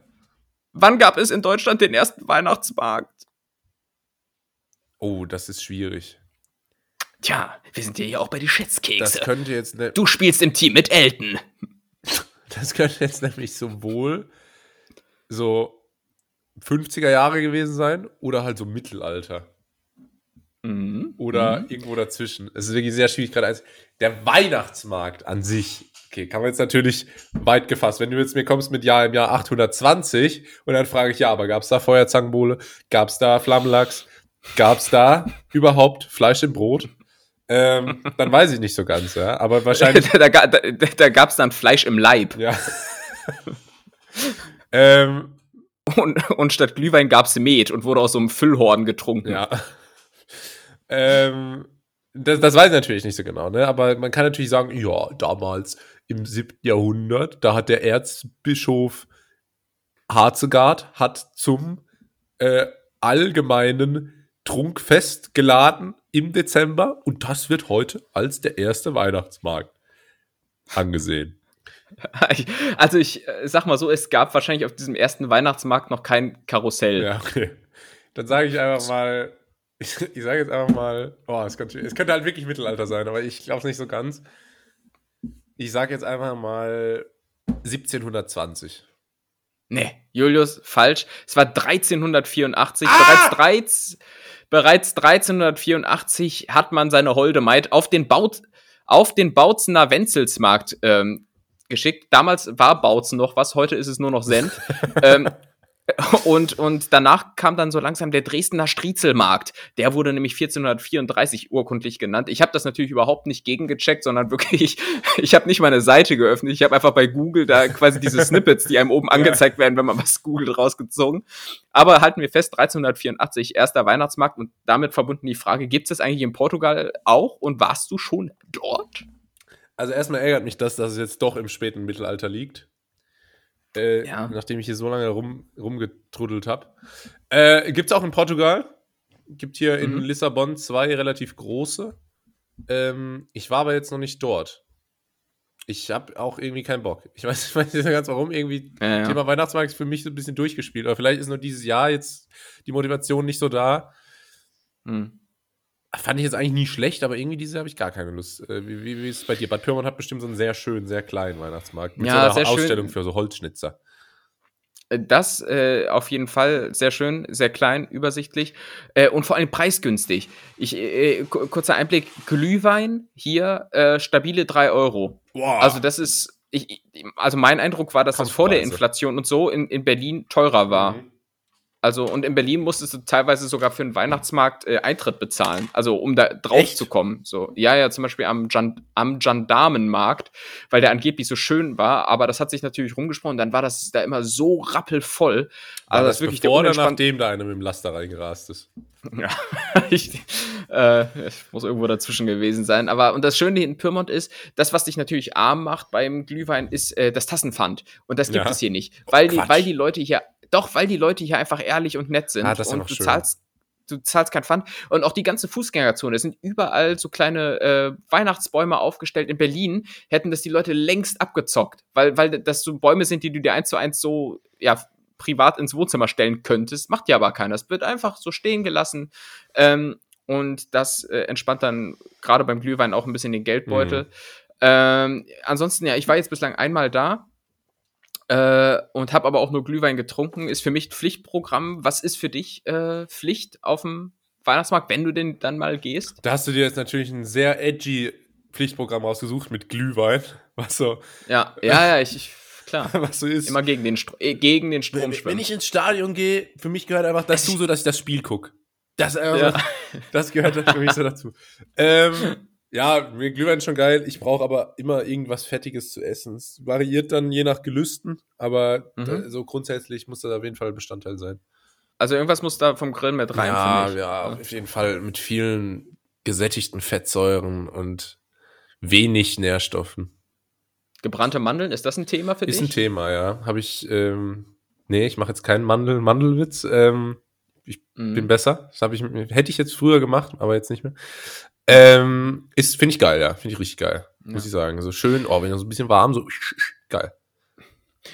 wann gab es in Deutschland den ersten Weihnachtsmarkt? Oh, das ist schwierig. Tja, wir sind ja hier auch bei die Schätzkekse. Das könnte jetzt ne, du spielst im Team mit Elton. das könnte jetzt nämlich sowohl so 50er Jahre gewesen sein oder halt so Mittelalter. Mhm. Oder Mhm. irgendwo dazwischen. Es ist wirklich sehr schwierig gerade. eins- Der Weihnachtsmarkt an sich, okay, kann man jetzt natürlich weit gefasst. Wenn du jetzt mir kommst mit Jahr im Jahr 820 und dann frage ich, ja, aber gab es da Feuerzangenbowle? Gab es da Flammenlachs? Gab es da überhaupt Fleisch im Brot? Ähm, dann weiß ich nicht so ganz, ja. Aber wahrscheinlich, da da, da, da gab es dann Fleisch im Leib. ja. ähm, Und, und statt Glühwein gab es Met und wurde aus so einem Füllhorn getrunken. Ja. Ähm, das, das weiß ich natürlich nicht so genau, ne? Aber man kann natürlich sagen, ja, damals im 7. Jahrhundert, da hat der Erzbischof Harzegard hat zum äh, allgemeinen Trunkfest geladen im Dezember und das wird heute als der erste Weihnachtsmarkt angesehen. Also ich äh, sag mal so, es gab wahrscheinlich auf diesem ersten Weihnachtsmarkt noch kein Karussell. Ja, okay. Dann sage ich einfach mal, ich, ich sage jetzt einfach mal, oh, es könnte, es könnte halt wirklich Mittelalter sein, aber ich glaube es nicht so ganz. Ich sage jetzt einfach mal 1720. Nee, Julius, falsch. Es war 1384. Ah! Bereits, 13, bereits 1384 hat man seine holde Maid auf den, Baut, auf den Bautzener Wenzelsmarkt ähm, geschickt. Damals war Bautzen noch was, heute ist es nur noch Senf. ähm, und, und danach kam dann so langsam der Dresdner Striezelmarkt. Der wurde nämlich 1434 urkundlich genannt. Ich habe das natürlich überhaupt nicht gegengecheckt, sondern wirklich, ich habe nicht mal eine Seite geöffnet. Ich habe einfach bei Google da quasi diese Snippets, die einem oben angezeigt werden, wenn man was googelt, rausgezogen. Aber halten wir fest, 1384, erster Weihnachtsmarkt und damit verbunden die Frage, gibt es das eigentlich in Portugal auch und warst du schon dort? Also erstmal ärgert mich das, dass es jetzt doch im späten Mittelalter liegt. Äh, Ja. Nachdem ich hier so lange rum, rumgetrudelt habe. Äh, Gibt es auch in Portugal. Gibt hier in Mhm. Lissabon zwei relativ große. Ähm, ich war aber jetzt noch nicht dort. Ich habe auch irgendwie keinen Bock. Ich weiß, ich weiß nicht ganz warum. Irgendwie Ja, ja. Thema Weihnachtsmarkt ist für mich so ein bisschen durchgespielt. Oder vielleicht ist nur dieses Jahr jetzt die Motivation nicht so da. Hm. Fand ich jetzt eigentlich nie schlecht, aber irgendwie diese habe ich gar keine Lust. Äh, wie, wie, wie ist es bei dir? Bad Pyrmont hat bestimmt so einen sehr schönen, sehr kleinen Weihnachtsmarkt. Mit Ja, so einer sehr schön. Ausstellung für so Holzschnitzer. Das äh, auf jeden Fall sehr schön, sehr klein, übersichtlich äh, und vor allem preisgünstig. Ich, äh, ku- kurzer Einblick: Glühwein hier äh, stabile 3 Euro. Wow. Also, das ist, ich, also mein Eindruck war, dass das vor der. Inflation und so in, in Berlin teurer war. Mhm. Also, und in Berlin musstest du teilweise sogar für einen Weihnachtsmarkt äh, Eintritt bezahlen, also um da drauf Echt? zu kommen. So, ja, ja, zum Beispiel am, Gen am Gendarmenmarkt, weil der angeblich so schön war, aber das hat sich natürlich rumgesprochen, dann war das da immer so rappelvoll. War Also, das das ist wirklich bevor oder unentspannt- nachdem da einer mit dem Laster reingerast ist? ja, ich, äh, ich muss irgendwo dazwischen gewesen sein. Aber und das Schöne in Pyrmont ist, das, was dich natürlich arm macht beim Glühwein, ist äh, das Tassenpfand. Und das gibt Ja. es hier nicht. Weil die, Quatsch. weil die Leute hier, doch, weil die Leute hier einfach ehrlich und nett sind. Ah, das ist und du schön. zahlst. Du zahlst kein Pfand. Und auch die ganze Fußgängerzone, es sind überall so kleine äh, Weihnachtsbäume aufgestellt. In Berlin hätten das die Leute längst abgezockt, weil, weil das so Bäume sind, die du dir eins zu eins so, ja, privat ins Wohnzimmer stellen könntest. Macht ja aber keiner. Es wird einfach so stehen gelassen. Ähm, und das äh, entspannt dann gerade beim Glühwein auch ein bisschen den Geldbeutel. Ähm, ansonsten, ja, ich war jetzt bislang einmal da äh, und habe aber auch nur Glühwein getrunken. Ist für mich Pflichtprogramm. Was ist für dich äh, Pflicht auf dem Weihnachtsmarkt, wenn du denn dann mal gehst? Da hast du dir jetzt natürlich ein sehr edgy Pflichtprogramm rausgesucht mit Glühwein, was so, Ja, ja, ja, ich, ich klar. was so ist. Immer gegen den, Stro äh, gegen den Strom wenn, wenn schwimmen. ich ins Stadion gehe, für mich gehört einfach dazu, so dass ich das Spiel gucke. Das, äh, Ja. das gehört für mich so dazu. Ähm, ja, mir Glühwein ist schon geil. Ich brauche aber immer irgendwas Fettiges zu essen. Es variiert dann je nach Gelüsten, aber Mhm. da, so grundsätzlich muss das auf jeden Fall Bestandteil sein. Also irgendwas muss da vom Grill mit rein. ja, ich. ja, auf jeden Fall mit vielen gesättigten Fettsäuren und wenig Nährstoffen. Gebrannte Mandeln, ist das ein Thema für Ist dich? ein Thema, ja. Habe ich, ähm, nee, ich mache jetzt keinen Mandel Mandelwitz. Ähm, Mhm. bin besser. Das habe ich, hätte ich jetzt früher gemacht, aber jetzt nicht mehr. Ähm, ist, finde ich geil, ja. Finde ich richtig geil. Muss Ja. ich sagen. So schön, oh, wenn so ein bisschen warm, so geil.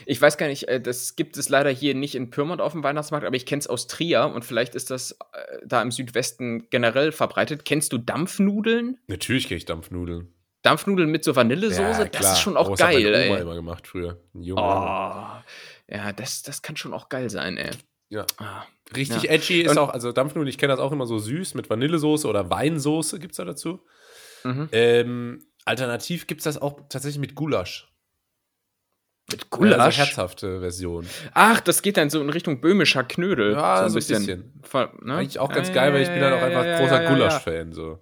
Ich weiß gar nicht, äh, das gibt es leider hier nicht in Pyrmont auf dem Weihnachtsmarkt, aber ich kenne es aus Trier und vielleicht ist das äh, da im Südwesten generell verbreitet. Kennst du Dampfnudeln? Natürlich kenne ich Dampfnudeln. Dampfnudeln mit so Vanillesoße, das klar. ist schon auch Oh, das hat geil, meine Oma ey. immer gemacht früher. Ein Oh, ja, das, das kann schon auch geil sein, ey. Ja. Ah. Richtig Ja. edgy ist Und- auch, also Dampfnudeln, ich kenne das auch immer so süß mit Vanillesoße oder Weinsoße gibt es da dazu. Mhm. Ähm, alternativ gibt es das auch tatsächlich mit Gulasch. Mit Also Gulasch? herzhafte Version. Ach, das geht dann so in Richtung böhmischer Knödel. Ja, so ein so ein bisschen. Voll, ne? Eigentlich auch ganz Ja, geil, weil ja, ich bin halt auch ja, einfach ja, großer ja, ja, Gulasch-Fan. So.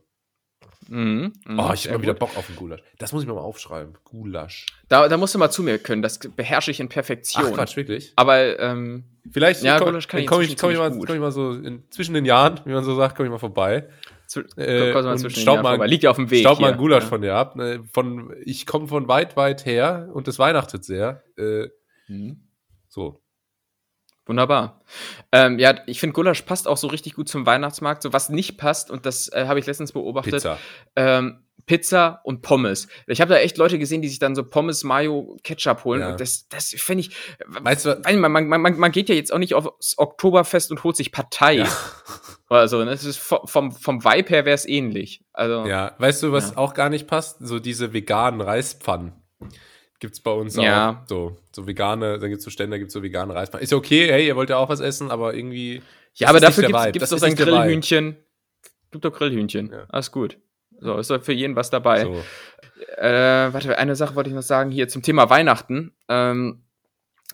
Mhm, mhm, Oh, ich habe mal wieder gut. Bock auf einen Gulasch. Das muss ich mir mal aufschreiben. Gulasch. Da, da musst du mal zu mir können, das beherrsche ich in Ach Perfektion. Quatsch, wirklich? Aber ähm, Vielleicht Ja, komm, Gulasch kann ich komm ich, komm ich, mal, komm ich mal so in, zwischen den Jahren, wie man so sagt, komme ich mal vorbei. zu, Äh, komm mal zwischen den mal- vorbei. liegt ja auf dem Weg. Staub mal hier. einen Gulasch Ja. von dir ab. Ne, Von, ich komme von weit, weit her und es weihnachtet sehr. Äh, Mhm. so. Wunderbar. Ähm, ja, ich finde, Gulasch passt auch so richtig gut zum Weihnachtsmarkt. So was nicht passt, und das äh, habe ich letztens beobachtet, Pizza. Ähm, Pizza und Pommes. Ich habe da echt Leute gesehen, die sich dann so Pommes, Mayo, Ketchup holen. Ja. Und das, das finde ich. Weißt du, man, man, man, man geht ja jetzt auch nicht aufs Oktoberfest und holt sich Partei. Ja. Oder so. ne? Das ist vom, vom, vom Vibe her wäre es ähnlich. Also, ja, weißt du, was Ja. auch gar nicht passt? So diese veganen Reispfannen. Gibt's bei uns Ja. auch. So, so vegane, dann gibt's so Stände, gibt's so vegane Reispfannen. Ist ja okay, hey, ihr wollt ja auch was essen, aber irgendwie. ja aber dafür gibt's, gibt's Das doch Vibe. Grillhühnchen. Gibt doch Grillhühnchen. Ja. Alles gut. So, ist doch für jeden was dabei. So. Äh, warte, eine Sache wollte ich noch sagen hier zum Thema Weihnachten. Ähm,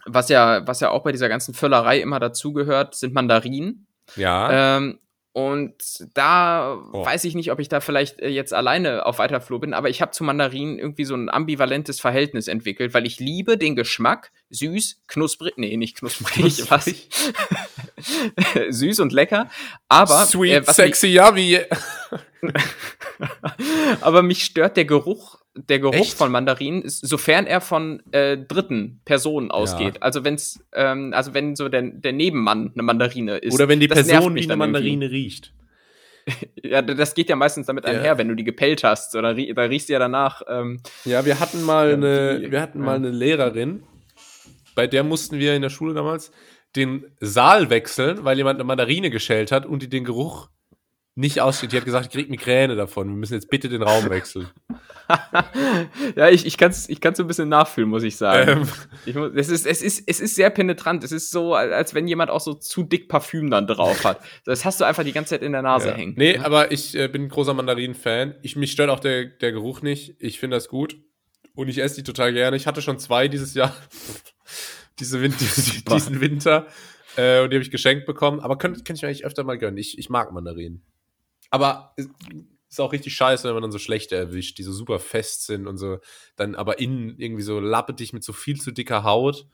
was ja, was ja auch bei dieser ganzen Völlerei immer dazugehört, sind Mandarinen. Ja. Ähm, und da Oh. weiß ich nicht, ob ich da vielleicht äh, jetzt alleine auf weiter Flur bin, aber ich habe zu Mandarinen irgendwie so ein ambivalentes Verhältnis entwickelt, weil ich liebe den Geschmack, süß, knusprig, nee, nicht knusprig, was? süß und lecker, aber Sweet, äh, sexy, yummy. Aber mich stört der Geruch, der Geruch Echt? von Mandarinen, ist, sofern er von äh, dritten Personen ausgeht. Also wenn's, ähm, also wenn so der, der Nebenmann eine Mandarine ist. Oder wenn die Person wie eine dann irgendwie. Mandarine riecht. Ja, das geht ja meistens damit Ja. einher, wenn du die gepellt hast. Oder da riechst du ja danach. Ähm, Ja, wir hatten mal Ja, eine, die- wir hatten ja. mal eine Lehrerin, bei der mussten wir in der Schule damals den Saal wechseln, weil jemand eine Mandarine geschält hat und die den Geruch nicht aussteht. Die hat gesagt, ich krieg Migräne davon. Wir müssen jetzt bitte den Raum wechseln. ja, ich, ich kann es ich kann's so ein bisschen nachfühlen, muss ich sagen. Ähm, muss, es, ist, es, ist, es ist sehr penetrant. Es ist so, als wenn jemand auch so zu dick Parfüm dann drauf hat. Das hast du einfach die ganze Zeit in der Nase ja. hängen. Nee, aber ich äh, bin ein großer Mandarinen-Fan. Ich, mich stört auch der, der Geruch nicht. Ich finde das gut. Und ich esse die total gerne. Ich hatte schon zwei dieses Jahr. Diese Win diesen Winter. Äh, und die habe ich geschenkt bekommen. Aber könnte könnt ich mir eigentlich öfter mal gönnen. Ich, ich mag Mandarinen. Aber es ist auch richtig scheiße, wenn man dann so schlechte erwischt, die so super fest sind und so, dann aber innen irgendwie so lappetig mit so viel zu dicker Haut.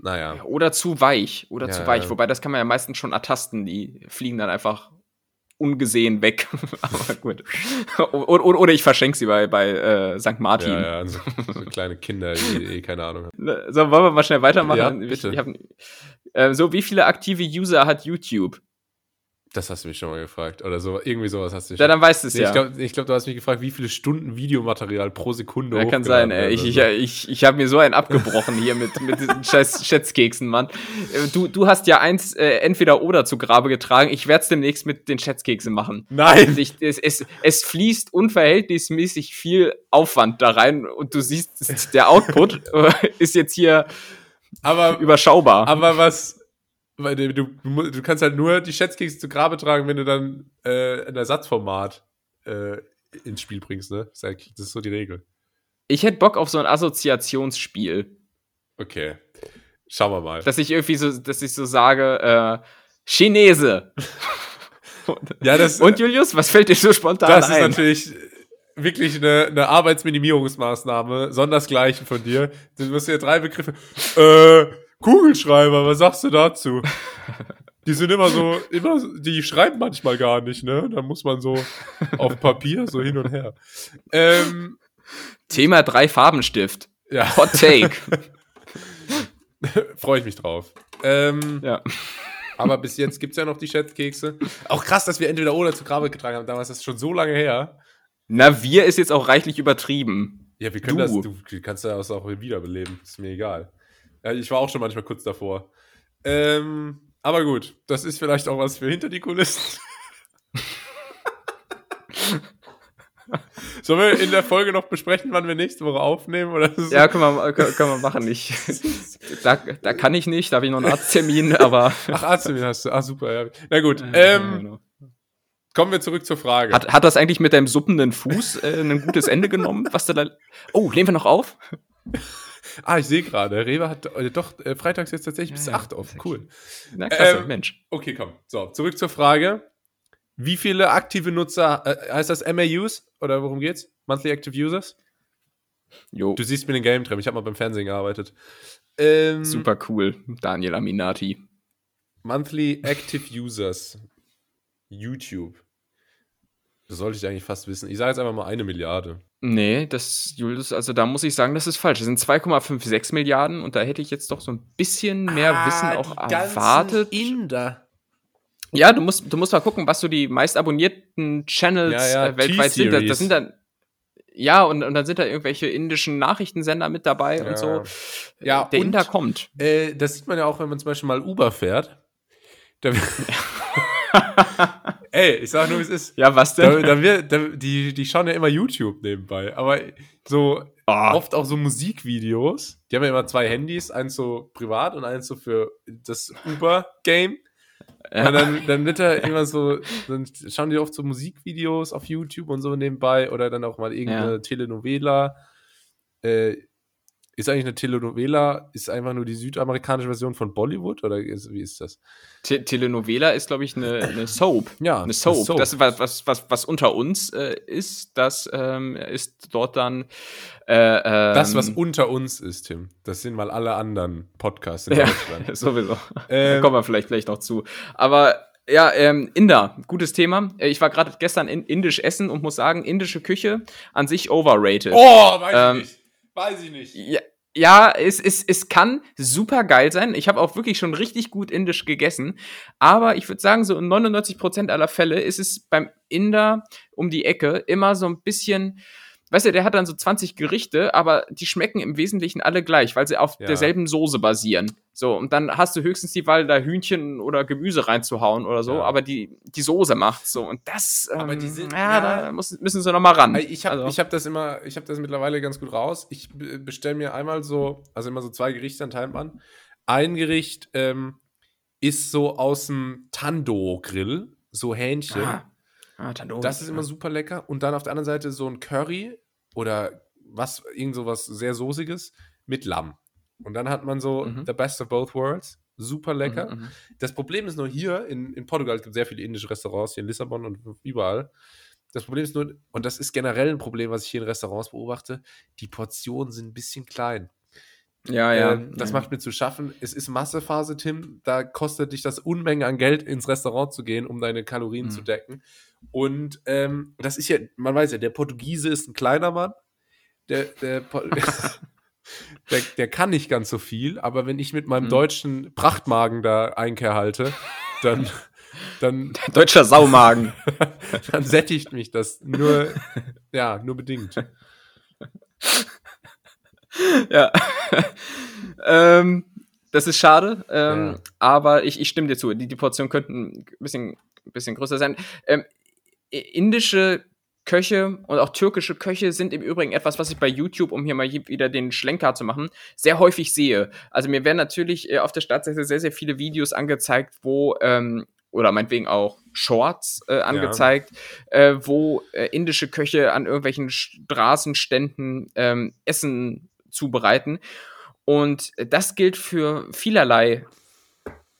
Naja. Oder zu weich. Oder Ja, zu weich. ja. Wobei, das kann man ja meistens schon ertasten. Die fliegen dann einfach ungesehen weg. aber gut. oder, oder, ich verschenke sie bei, bei äh, St. Martin. Ja, ja, so, so kleine Kinder, die eh keine Ahnung haben. Ne, So, wollen wir mal schnell weitermachen? Ja, Ich- bitte. Ich hab, äh, so, wie viele aktive User hat YouTube? Das hast du mich schon mal gefragt. Oder so, irgendwie sowas hast du mich Ja, dann weißt du es Nee, ja. Ich glaube, ich glaub, du hast mich gefragt, wie viele Stunden Videomaterial pro Sekunde Ja, kann sein, ey. Ich, ich, ich, ich habe mir so einen abgebrochen hier mit, mit diesen scheiß Schätzkeksen, Mann. Äh, Du, du hast ja eins äh, entweder oder zu Grabe getragen. Ich werde es demnächst mit den Schätzkeksen machen. Nein! Ich, es, es, es fließt unverhältnismäßig viel Aufwand da rein und du siehst, der Output ist jetzt hier Aber, überschaubar. aber was. Weil du, du, kannst halt nur die Schätzkekse zu Grabe tragen, wenn du dann äh, ein Ersatzformat äh, ins Spiel bringst, ne? Das ist, das ist so die Regel. Ich hätte Bock auf so ein Assoziationsspiel. Okay. Schauen wir mal. Dass ich irgendwie so, dass ich so sage, äh, Chinese. ja, das, Und Julius, was fällt dir so spontan das ist ein? natürlich wirklich eine, eine Arbeitsminimierungsmaßnahme, sondersgleichen von dir. Du musst ja drei Begriffe. Äh, Kugelschreiber, was sagst du dazu? Die sind immer so, immer, die schreiben manchmal gar nicht, ne? Da muss man so auf Papier so hin und her. Ähm, Thema drei Farbenstift. ja, Hot Take. freue ich mich drauf. Ähm, ja. aber bis jetzt gibt's ja noch die Schätzkekse. Auch krass, dass wir entweder oder zu Grabe getragen haben. Damals ist das schon so lange her. Na, wir ist jetzt auch reichlich übertrieben. Ja, wir können Du. das, du kannst das auch wiederbeleben. Ist mir egal. Ich war auch schon manchmal kurz davor. Ähm, aber gut, das ist vielleicht auch was für hinter die Kulissen. Sollen wir in der Folge noch besprechen, wann wir nächste Woche aufnehmen? Oder ja, können wir, können, können wir machen. Ich, da, da kann ich nicht, da habe ich noch einen Arzttermin, aber. Ach, Arzttermin hast du. Ach, super, ja. Na gut. Ähm, genau. Kommen wir zurück zur Frage. Hat, hat das eigentlich mit deinem suppenden Fuß äh, ein gutes Ende genommen? Was du da. Oh, nehmen wir noch auf? Ah, ich sehe gerade. Rewe hat äh, doch äh, freitags jetzt tatsächlich bis ja, 8 auf. Cool. Na klasse, ähm, Mensch. Okay, komm. So, zurück zur Frage. Wie viele aktive Nutzer, äh, heißt das MAUs? Oder worum geht's? Monthly Active Users? Jo. Du siehst mir den Game Trap, ich habe mal beim Fernsehen gearbeitet. Ähm, Super cool, Daniel Aminati. Monthly Active Users. YouTube. Das sollte ich eigentlich fast wissen. Ich sage jetzt einfach mal eine Milliarde. Nee, das, Julius, also da muss ich sagen, das ist falsch. Das sind 2,56 Milliarden und da hätte ich jetzt doch so ein bisschen mehr ah, Wissen auch erwartet. Inder. Ja, du musst, du musst mal gucken, was so die meist abonnierten Channels ja, ja, äh, weltweit sind. Das, das, sind dann, ja, und, und dann sind da irgendwelche indischen Nachrichtensender mit dabei ja. und so. Ja, der und, Inder kommt. Äh, das sieht man ja auch, wenn man zum Beispiel mal Uber fährt. Da, Ey, ich sag nur, wie es ist. Ja, was denn? Da, da wird, da, die, die schauen ja immer YouTube nebenbei. Aber so oh. oft auch so Musikvideos. Die haben ja immer zwei Handys, eins so privat und eins so für das Uber-Game. Ja. Und dann, dann wird er immer so, dann schauen die oft so Musikvideos auf YouTube und so nebenbei oder dann auch mal irgendeine ja. Telenovela. Äh, ist eigentlich eine Telenovela, ist einfach nur die südamerikanische Version von Bollywood oder ist, wie ist das? Te Telenovela ist, glaube ich, eine, eine, Soap. ja, eine Soap. Eine Soap. Das, was, was, was unter uns äh, ist, das ähm, ist dort dann. Äh, ähm, das, was unter uns ist, Tim. Das sind mal alle anderen Podcasts in ja, Deutschland. sowieso. Ähm, da kommen wir vielleicht gleich noch zu. Aber ja, ähm, Inder, gutes Thema. Äh, ich war gerade gestern in indisch essen und muss sagen, indische Küche an sich overrated. Oh, weiß ähm, ich nicht. Weiß ich nicht. Ja, ja, es, es, es kann super geil sein. Ich habe auch wirklich schon richtig gut indisch gegessen. Aber ich würde sagen, so in 99% aller Fälle ist es beim Inder um die Ecke immer so ein bisschen weißt du, der hat dann so 20 Gerichte, aber die schmecken im Wesentlichen alle gleich, weil sie auf ja. derselben Soße basieren. So, und dann hast du höchstens die Wahl, da Hühnchen oder Gemüse reinzuhauen oder so, ja. aber die, die Soße macht so. Und das, ähm, aber die sind, ja, ja, da muss, müssen sie nochmal ran. Ich habe also. hab das immer, ich habe das mittlerweile ganz gut raus. Ich bestelle mir einmal so, also immer so zwei Gerichte an Taiwan. Ein Gericht ähm, ist so aus dem Tando-Grill, so Hähnchen. Ah. Ah, Tandoori. Das ist immer super lecker. Und dann auf der anderen Seite so ein Curry oder was, irgend so was sehr Soßiges mit Lamm. Und dann hat man so mhm. the best of both worlds. Super lecker. Mhm, mhm. das Problem ist nur hier in, in Portugal, es gibt sehr viele indische Restaurants, hier in Lissabon und überall. Das Problem ist nur, und das ist generell ein Problem, was ich hier in Restaurants beobachte, die Portionen sind ein bisschen klein. Ja, ja. Ähm, das macht mir zu schaffen. Es ist Massephase, Tim. Da kostet dich das Unmenge an Geld, ins Restaurant zu gehen, um deine Kalorien mhm. zu decken. Und ähm, das ist ja, man weiß ja, der Portugiese ist ein kleiner Mann. Der, der, der, der, kann nicht ganz so viel, aber wenn ich mit meinem mhm. deutschen Prachtmagen da Einkehr halte, dann. dann Deutscher Saumagen. dann sättigt mich das nur, ja, nur bedingt. ja. ähm, das ist schade, ähm, ja. aber ich, ich stimme dir zu. Die, die Portionen könnten ein bisschen, bisschen größer sein. Ähm, indische Köche und auch türkische Köche sind im Übrigen etwas, was ich bei YouTube, um hier mal wieder den Schlenker zu machen, sehr häufig sehe. Also mir werden natürlich äh, auf der Startseite sehr, sehr viele Videos angezeigt, wo, ähm, oder meinetwegen auch Shorts äh, angezeigt, ja. äh, wo äh, indische Köche an irgendwelchen Straßenständen ähm, Essen zubereiten. Und das gilt für vielerlei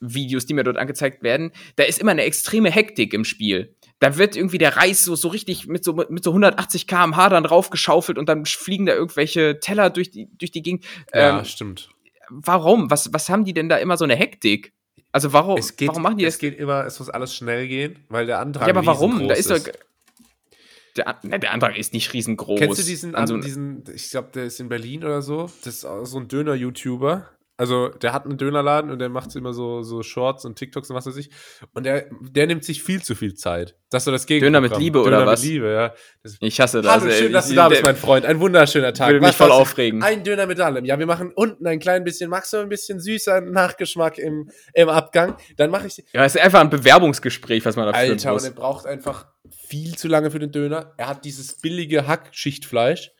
Videos, die mir dort angezeigt werden. Da ist immer eine extreme Hektik im Spiel da wird irgendwie der Reis so, so richtig mit so, mit so 180 km/h dann raufgeschaufelt und dann fliegen da irgendwelche Teller durch die, durch die Gegend. Ja, ähm, stimmt. Warum? Was, was haben die denn da immer so eine Hektik? Also warum, geht, warum machen die das? Es geht immer, es muss alles schnell gehen, weil der Antrag Ja, aber warum? Da ist doch. Der, ne, der Antrag ist nicht riesengroß. Kennst du diesen, also, diesen ich glaube, der ist in Berlin oder so, das ist so ein Döner-YouTuber, Also, der hat einen Dönerladen und der macht immer so, so Shorts und TikToks und was weiß ich. Und der, der nimmt sich viel zu viel Zeit. Das ist so das Gegenteil. Döner mit Liebe oder was? mit Liebe, ja. Das, Ich hasse das. Hallo, schön, dass du da bist, mein Freund. Ein wunderschöner Tag. Würde mich voll aufregen. Ein Döner mit allem. Ja, wir machen unten ein klein bisschen, magst du ein bisschen süßer Nachgeschmack im, im Abgang? Dann mache ich Ja, es ist einfach ein Bewerbungsgespräch, was man da führen Alter, und muss. er braucht einfach viel zu lange für den Döner. Er hat dieses billige Hackschichtfleisch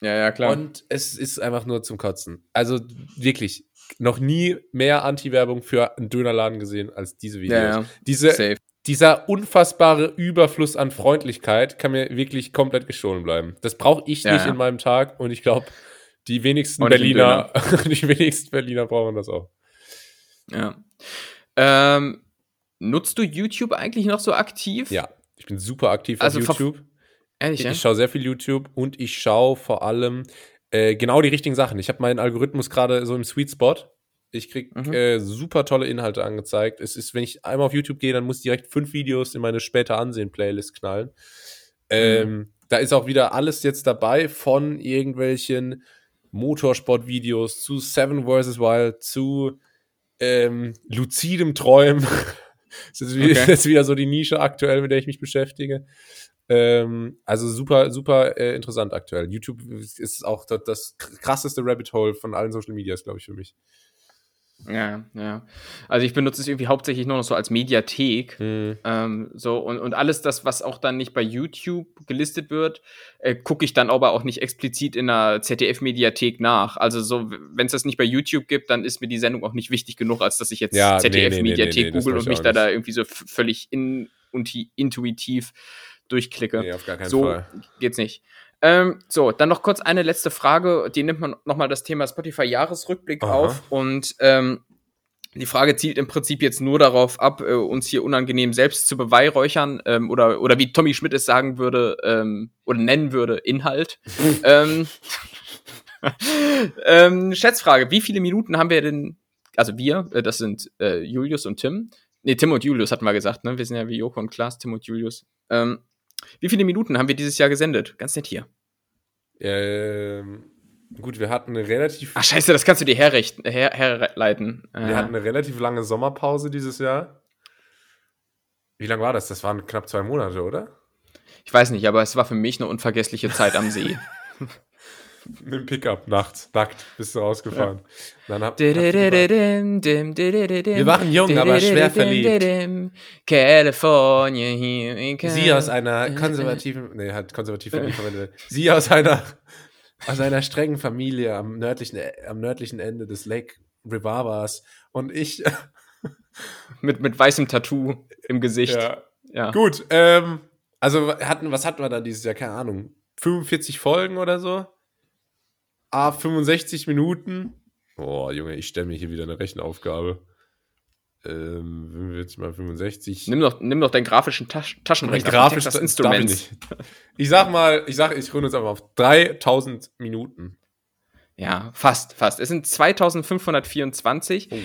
Ja, ja, klar. und es ist einfach nur zum Kotzen. Also wirklich, noch nie mehr Anti-Werbung für einen Dönerladen gesehen als diese Videos. ja, ja. Diese, Safe. dieser unfassbare Überfluss an Freundlichkeit kann mir wirklich komplett gestohlen bleiben. Das brauche ich Ja, nicht in meinem Tag und ich glaube, die wenigsten Berliner, die wenigsten Berliner brauchen das auch. Ja. Ähm, nutzt du YouTube eigentlich noch so aktiv? Ja, ich bin super aktiv Also auf YouTube. Ehrlich, Ich, ja? ich schaue sehr viel YouTube und ich schaue vor allem äh, genau die richtigen Sachen. Ich habe meinen Algorithmus gerade so im Sweet Spot. Ich krieg Mhm. äh, super tolle Inhalte angezeigt. Es ist, wenn ich einmal auf YouTube gehe, dann muss ich direkt fünf Videos in meine später ansehen Playlist knallen. Ähm, Da ist auch wieder alles jetzt dabei von irgendwelchen Motorsport-Videos zu Seven vs. Wild zu ähm, luzidem Träumen. das, ist wieder, Okay. das ist wieder so die Nische aktuell, mit der ich mich beschäftige. Ähm, also super, super äh, interessant aktuell. YouTube ist auch das, das krasseste Rabbit Hole von allen Social Medias, glaube ich, für mich. Ja, ja. Also ich benutze es irgendwie hauptsächlich nur noch so als Mediathek. Hm. Ähm, so, und, und alles das, was auch dann nicht bei YouTube gelistet wird, äh, gucke ich dann aber auch nicht explizit in der ZDF-Mediathek nach. Also so, wenn es das nicht bei YouTube gibt, dann ist mir die Sendung auch nicht wichtig genug, als dass ich jetzt Ja, nee, nee, nee, ZDF-Mediathek nee, nee, das google und ich mich da, da irgendwie so völlig in, unti- intuitiv durchklicke. Nee, auf gar keinen so Fall. geht's nicht. Ähm, so, dann noch kurz eine letzte Frage. Die nimmt man nochmal das Thema Spotify-Jahresrückblick auf. Und ähm, die Frage zielt im Prinzip jetzt nur darauf ab, äh, uns hier unangenehm selbst zu beweihräuchern ähm, oder, oder wie Tommy Schmidt es sagen würde ähm, oder nennen würde, Inhalt. ähm, ähm, Schätzfrage, wie viele Minuten haben wir denn, also wir, äh, das sind äh, Julius und Tim. Nee, Tim und Julius hatten wir gesagt, ne? Wir sind ja wie Joko und Klaas, Tim und Julius. Ähm, wie viele Minuten haben wir dieses Jahr gesendet? Ganz nett hier. Ähm, gut, wir hatten eine relativ, Ach scheiße, das kannst du dir herrechten, her, herleiten. wir Äh, hatten eine relativ lange Sommerpause dieses Jahr. Wie lang war das? Das waren knapp zwei Monate, oder? ich weiß nicht, aber es war für mich eine unvergessliche Zeit am See. Mit dem Pickup nachts, nackt, bist du rausgefahren. Dann hab. Wir waren jung, aber schwer verliebt. California here in Sie aus einer konservativen, nee, hat konservativ verwendet. Sie aus einer, aus einer strengen Familie am nördlichen, am nördlichen Ende des Lake Rivavas und ich, mit, mit weißem Tattoo im Gesicht. ja. Ja. Gut, ähm, also hatten, was hatten wir da dieses Jahr? Keine Ahnung. 45 Folgen oder so? Ah, 65 Minuten. Boah, Junge, ich stelle mir hier wieder eine Rechenaufgabe. Ähm, 45 mal 65. Nimm doch, nimm doch deinen grafischen Tasch Taschenrechner. Grafisch Texas darf ich. Ich sag mal, ich sag, ich runde uns einfach auf 3000 Minuten. Ja, fast, fast. Es sind 2524. Oh.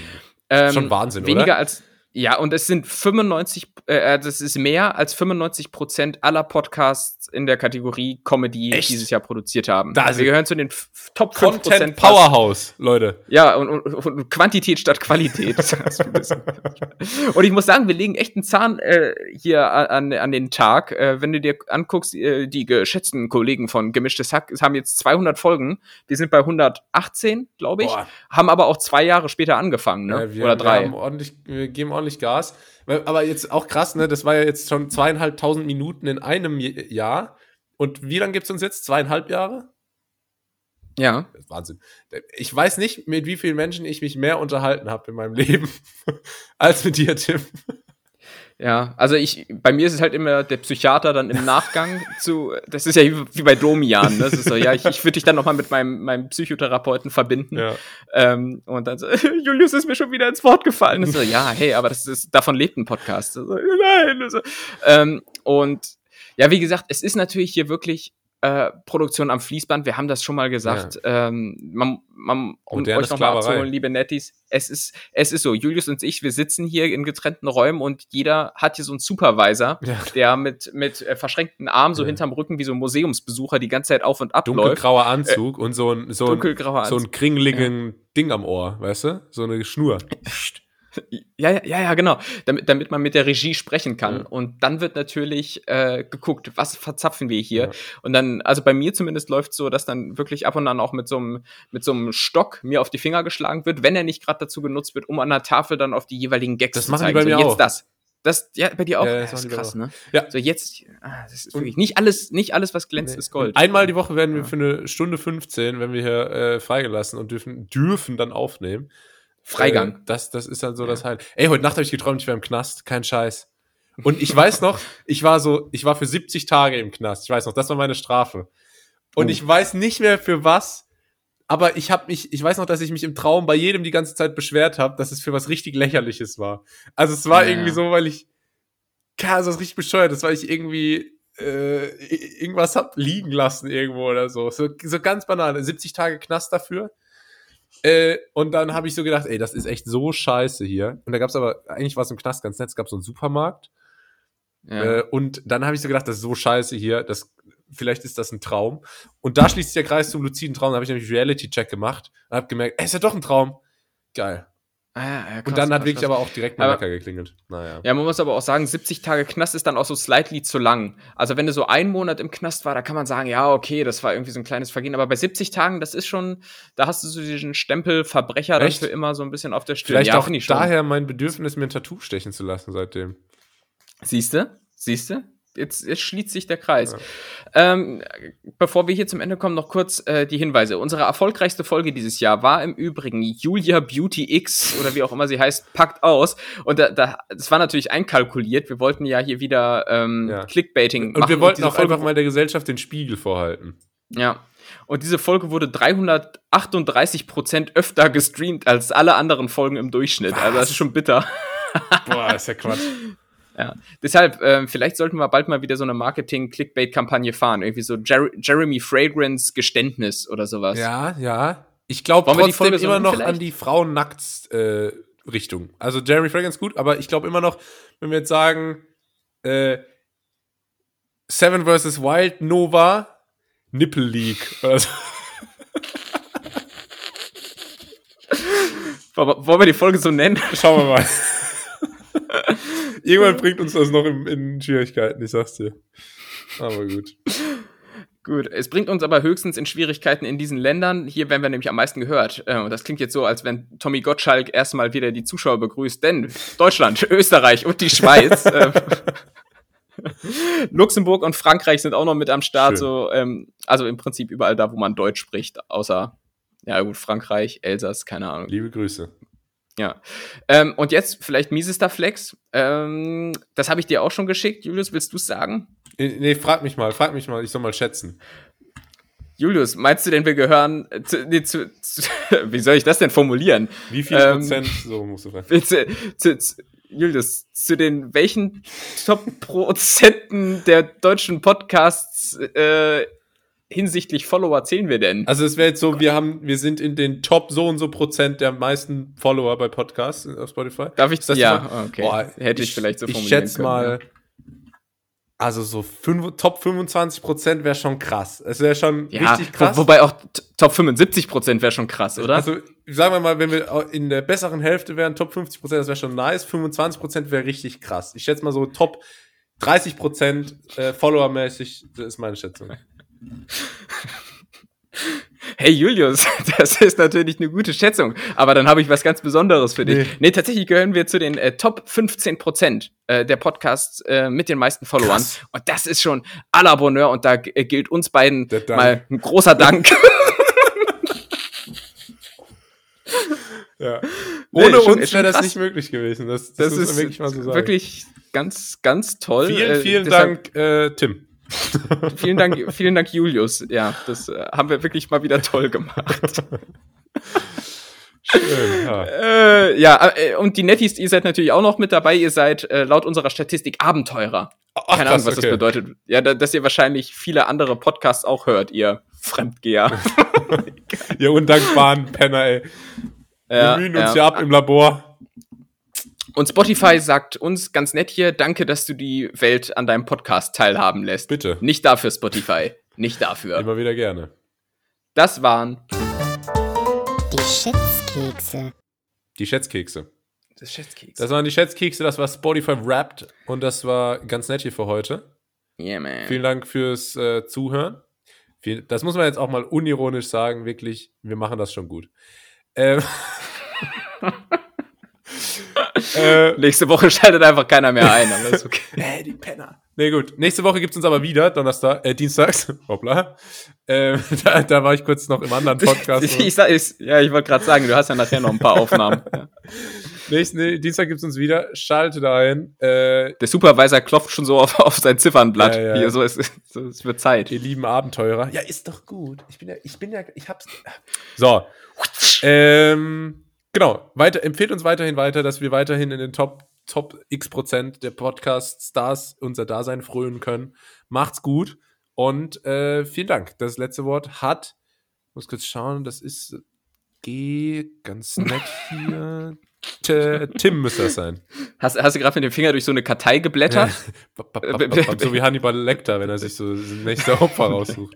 Ähm, Schon Wahnsinn, weniger oder? als ja, und es sind 95, äh, das ist mehr als 95 Prozent aller Podcasts in der Kategorie Comedy Echt? dieses Jahr produziert haben. Da sind- Wir gehören zu den Top 5 Content. Powerhouse, Leute. Ja, und, und, und Quantität statt Qualität. und ich muss sagen, wir legen echt einen Zahn äh, hier an, an den Tag. Äh, wenn du dir anguckst, äh, die geschätzten Kollegen von Gemischtes Hack haben jetzt 200 Folgen. Wir sind bei 118, glaube ich. Boah. Haben aber auch zwei Jahre später angefangen, ne? Äh, wir, Oder drei. Wir, ordentlich, wir geben ordentlich Gas. Aber jetzt auch krass, ne? Das war ja jetzt schon zweieinhalbtausend Minuten in einem Jahr. Und wie lange gibt es uns jetzt? Zweieinhalb Jahre? ja. Wahnsinn. Ich weiß nicht, mit wie vielen Menschen ich mich mehr unterhalten habe in meinem Leben als mit dir, Tim. Ja, also ich, bei mir ist es halt immer der Psychiater dann im Nachgang zu, das ist ja wie, bei Domian, ne? Das ist so, ja, ich, ich würde dich dann nochmal mit meinem, meinem Psychotherapeuten verbinden. Ja. Ähm, und dann so, Julius ist mir schon wieder ins Wort gefallen. Und so, ja, hey, aber das ist, davon lebt ein Podcast. So, nein. Und So. Ähm, und ja, wie gesagt, es ist natürlich hier wirklich äh, Produktion am Fließband. Wir haben das schon mal gesagt. Ähm, man, man, um Moderne euch nochmal abzuholen, liebe Netties, es ist, es ist so, Julius und ich, wir sitzen hier in getrennten Räumen und jeder hat hier so einen Supervisor, Ja. der mit, mit äh, verschränkten Armen so Ja. hinterm Rücken wie so ein Museumsbesucher die ganze Zeit auf und ab läuft. Dunkelgrauer Anzug und so ein, so ein, so ein kringeligen Ding am Ohr, weißt du? So eine Schnur. Ja, ja, ja, genau. Damit, damit man mit der Regie sprechen kann. Ja. Und dann wird natürlich äh, geguckt, was verzapfen wir hier. Ja. Und dann, also bei mir zumindest läuft so, dass dann wirklich ab und an auch mit so einem mit so einem Stock mir auf die Finger geschlagen wird, wenn er nicht gerade dazu genutzt wird, um an der Tafel dann auf die jeweiligen Gags Das zu machen die zeigen. bei so, mir jetzt auch. das. Das, ja, bei dir auch. Ja, das das ist krass, mir ne? Ja. So, jetzt, ah, das ist wirklich nicht alles, nicht alles, was glänzt, ist Gold. Einmal die Woche werden wir für eine Stunde 15, wenn wir hier äh, freigelassen und dürfen, dürfen dann aufnehmen. Freigang. Äh, das, das ist dann so das halt. Ey, heute Nacht habe ich geträumt, ich wäre im Knast. Kein Scheiß. Und ich weiß noch, ich war so, ich war für 70 Tage im Knast. Ich weiß noch, das war meine Strafe. Und Oh. ich weiß nicht mehr für was, aber ich habe mich, ich weiß noch, dass ich mich im Traum bei jedem die ganze Zeit beschwert habe, dass es für was richtig lächerliches war. Also es war Ja. irgendwie so, weil ich, Ahnung, das ist richtig bescheuert, das weil ich irgendwie äh, irgendwas hab liegen lassen irgendwo oder so. So, so ganz banal. 70 Tage Knast dafür. Äh, und dann habe ich so gedacht, ey, das ist echt so scheiße hier. Und da gab es aber, eigentlich war es im Knast ganz nett, es gab so einen Supermarkt. Ja. Äh, und dann habe ich so gedacht, das ist so scheiße hier, das, vielleicht ist das ein Traum. Und da schließt sich der Kreis zum luziden Traum. Da habe ich nämlich Reality-Check gemacht und habe gemerkt, ey, ist ja doch ein Traum. Geil. Ah, ja, krass, und dann hat krass, wirklich krass. aber auch direkt Aber- Wecker geklingelt. Naja. Ja, man muss aber auch sagen, 70 Tage Knast ist dann auch so slightly zu lang. Also wenn du so einen Monat im Knast war, da kann man sagen, ja, okay, das war irgendwie so ein kleines Vergehen. Aber bei 70 Tagen, das ist schon, da hast du so diesen Stempel Verbrecher dann Echt? für immer so ein bisschen auf der Stirn. Vielleicht ja, auch daher mein Bedürfnis, mir ein Tattoo stechen zu lassen seitdem. Siehste? Siehste? Jetzt, jetzt schließt sich der Kreis. Ja. Ähm, bevor wir hier zum Ende kommen, noch kurz äh, die Hinweise. Unsere erfolgreichste Folge dieses Jahr war im Übrigen Julia Beauty X oder wie auch immer sie heißt, packt aus. Und da, da, das war natürlich einkalkuliert. Wir wollten ja hier wieder ähm, Ja. Clickbaiting Und machen. wir wollten diese auch Folge einfach mal der Gesellschaft den Spiegel vorhalten. Ja. Und diese Folge wurde 338 Prozent öfter gestreamt als alle anderen Folgen im Durchschnitt. Also das ist schon bitter. Boah, ist ja Quatsch. Ja. Deshalb, ähm, vielleicht sollten wir bald mal wieder so eine Marketing-Clickbait-Kampagne fahren. Irgendwie so Jer Jeremy Fragrance Geständnis oder sowas. Ja, ja. Ich glaube trotzdem immer noch vielleicht? an die Frauen-Nackt-Richtung. also Jeremy Fragrance gut, aber ich glaube immer noch, wenn wir jetzt sagen, äh, Seven vs. Wild, Nova, Nipple League. oder so. Wollen wollen wir die Folge so nennen? Schauen wir mal. Irgendwann bringt uns das noch in, in Schwierigkeiten, ich sag's dir. Aber gut. Gut, es bringt uns aber höchstens in Schwierigkeiten in diesen Ländern. Hier werden wir nämlich am meisten gehört. Äh, Und das klingt jetzt so, als wenn Tommy Gottschalk erstmal wieder die Zuschauer begrüßt. Denn Deutschland, Österreich und die Schweiz. äh, Luxemburg und Frankreich sind auch noch mit am Start. Schön. So, ähm, also im Prinzip überall da, wo man Deutsch spricht. Außer, ja gut, Frankreich, Elsass, keine Ahnung. Liebe Grüße. Ja. Ähm, und jetzt vielleicht miesester Flex. Ähm, das habe ich dir auch schon geschickt. Julius, willst du es sagen? Nee, nee, frag mich mal, frag mich mal, ich soll mal schätzen. Julius, meinst du denn, wir gehören äh, zu, nee, zu, zu wie soll ich das denn formulieren? Wie viel Ähm, Prozent, so musst du fragen. Zu, zu, Julius, zu den welchen Top-Prozenten der deutschen Podcasts äh, hinsichtlich Follower zählen wir denn? Also es wäre jetzt so, wir haben, wir sind in den Top so und so Prozent der meisten Follower bei Podcasts auf Spotify. Darf ich das ja, so? okay. Boah, Hätte ich, vielleicht so Ich formulieren schätze können, mal, also so fünf, Top 25 Prozent wäre schon krass. Es wäre schon Ja, richtig krass. Wo, wobei auch Top 75 Prozent wäre schon krass, oder? Also sagen wir mal, wenn wir in der besseren Hälfte wären, Top 50 Prozent, das wäre schon nice. 25 Prozent wäre richtig krass. Ich schätze mal so Top 30 Prozent äh, Follower-mäßig, das ist meine Schätzung. Hey Julius, das ist natürlich eine gute Schätzung, aber dann habe ich was ganz Besonderes für dich. Nee. Nee, tatsächlich gehören wir zu den äh, Top 15 Prozent äh, der Podcasts äh, mit den meisten Followern. Krass. Und das ist schon à la Bonheur und da äh, gilt uns beiden mal ein großer Dank. Ja. Nee, Ohne schon- uns wäre das krass. nicht möglich gewesen. Das, das, Das ist wirklich mal so sagen. wirklich ganz, ganz toll. Vielen, Äh, vielen Dank, äh, Tim. Vielen Dank, vielen Dank, Julius. Ja, das äh, haben wir wirklich mal wieder toll gemacht. Schön, ja. äh, ja, äh, und die Netties, ihr seid natürlich auch noch mit dabei. Ihr seid äh, laut unserer Statistik Abenteurer. Ach, Keine Ahnung, krass, was okay. das bedeutet. Ja, da, dass ihr wahrscheinlich viele andere Podcasts auch hört, ihr Fremdgeher. Ihr undankbaren Penner, ey. Wir mühen uns hier ab im Labor. Und Spotify sagt uns ganz nett hier, danke, dass du die Welt an deinem Podcast teilhaben lässt. Bitte. Nicht dafür, Spotify. Nicht dafür. Immer wieder gerne. Das waren Die Schätzkekse. Die Schätzkekse. das Schätzkeks. Das waren die Schätzkekse, das war Spotify Wrapped und das war ganz nett hier für heute. yeah, man. Vielen Dank fürs äh, Zuhören. Viel, das muss man jetzt auch mal unironisch sagen, wirklich, wir machen das schon gut. Ähm, äh, Nächste Woche schaltet einfach keiner mehr ein, aber ist okay. Äh, die Penner. Nee, gut. Nächste Woche gibt's uns aber wieder, Donnerstag, äh, Dienstags. Hoppla. Ähm, da, da war ich kurz noch im anderen Podcast. ich sag, ich, ja, ich wollte gerade sagen, du hast ja nachher noch ein paar Aufnahmen. Ja. Nächsten nee, Dienstag gibt's uns wieder. Schalte da ein. Äh, Der Supervisor klopft schon so auf, auf sein Ziffernblatt. Ja, ja. Hier, so, es, so, es wird Zeit. ihr lieben Abenteurer. Ja, ist doch gut. Ich bin ja, ich bin ja, ich hab's. So. Ähm, genau. Weiter, empfehlt uns weiterhin weiter, dass wir weiterhin in den Top, Top X Prozent der Podcast-Stars unser Dasein frönen können. Macht's gut. Und äh, vielen Dank. Das letzte Wort hat, muss kurz schauen, das ist G, ganz nett hier. Tim müsste das sein. Hast, hast du gerade mit dem Finger durch so eine Kartei geblättert? So wie Hannibal Lecter, wenn er sich so das nächste Opfer raussucht.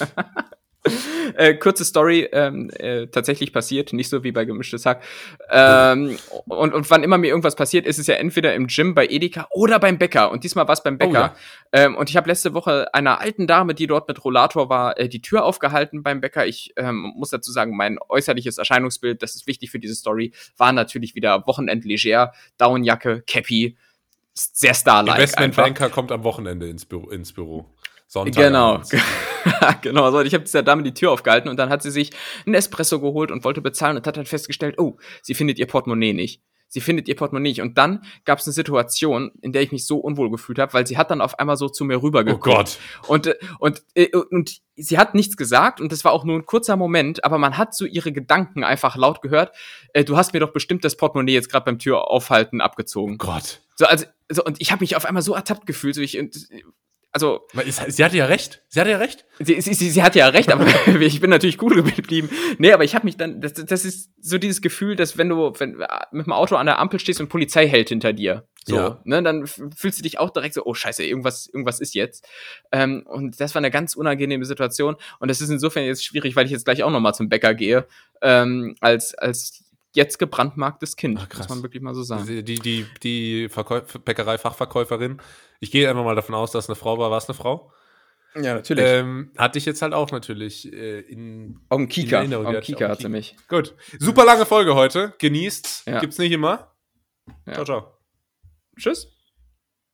Äh, kurze Story, ähm, äh, tatsächlich passiert, nicht so wie bei gemischtes Hack. Ähm, und, und wann immer mir irgendwas passiert, ist es ja entweder im Gym bei Edeka oder beim Bäcker. Und diesmal war es beim Bäcker. ähm, und ich habe letzte Woche einer alten Dame, die dort mit Rollator war, äh, die Tür aufgehalten beim Bäcker. Ich ähm, muss dazu sagen, mein äußerliches Erscheinungsbild, das ist wichtig für diese Story, war natürlich wieder Wochenend leger, Downjacke, Cappy, sehr starlike einfach. Investmentbanker kommt am Wochenende ins Büro. Ins Büro. Sonntag Genau. genau, so. Ich habe dieser Dame die Tür aufgehalten und dann hat sie sich einen Espresso geholt und wollte bezahlen und hat dann festgestellt, oh, sie findet ihr Portemonnaie nicht. Sie findet ihr Portemonnaie nicht. Und dann gab es eine Situation, in der ich mich so unwohl gefühlt habe, weil sie hat dann auf einmal so zu mir Oh rübergeguckt. Gott. Und, äh, und, äh, und sie hat nichts gesagt und das war auch nur ein kurzer Moment, aber man hat so ihre Gedanken einfach laut gehört. Äh, du hast mir doch bestimmt das Portemonnaie jetzt gerade beim Tür aufhalten abgezogen. Oh Gott. So, also, so, und ich habe mich auf einmal so ertappt gefühlt, so ich, also Sie hatte ja recht. Sie hatte ja recht. Sie, sie, sie, sie hat ja recht, aber ich bin natürlich cool geblieben. Nee, aber ich habe mich dann, das, das ist so dieses Gefühl, dass wenn du wenn, mit dem Auto an der Ampel stehst und Polizei hält hinter dir, so, Ja. ne, dann fühlst du dich auch direkt so, oh scheiße, irgendwas, irgendwas ist jetzt. Ähm, und das war eine ganz unangenehme Situation. Und das ist insofern jetzt schwierig, weil ich jetzt gleich auch nochmal zum Bäcker gehe, ähm, als, als jetzt gebrandmarktes Kind, Ach, krass. muss man wirklich mal so sagen. Die, die, die, die Verkäuf Bäckerei-Fachverkäuferin, ich gehe einfach mal davon aus, dass es eine Frau war. War es eine Frau? Ja, natürlich. Ähm, hatte ich jetzt halt auch natürlich äh, in. auf dem in Kika, Erinnerung, hatte ich Kika auf hat dem sie mich. Gut. Super lange Folge heute. Genießt. Ja. Gibt's nicht immer. Ja. Ciao, ciao. Tschüss.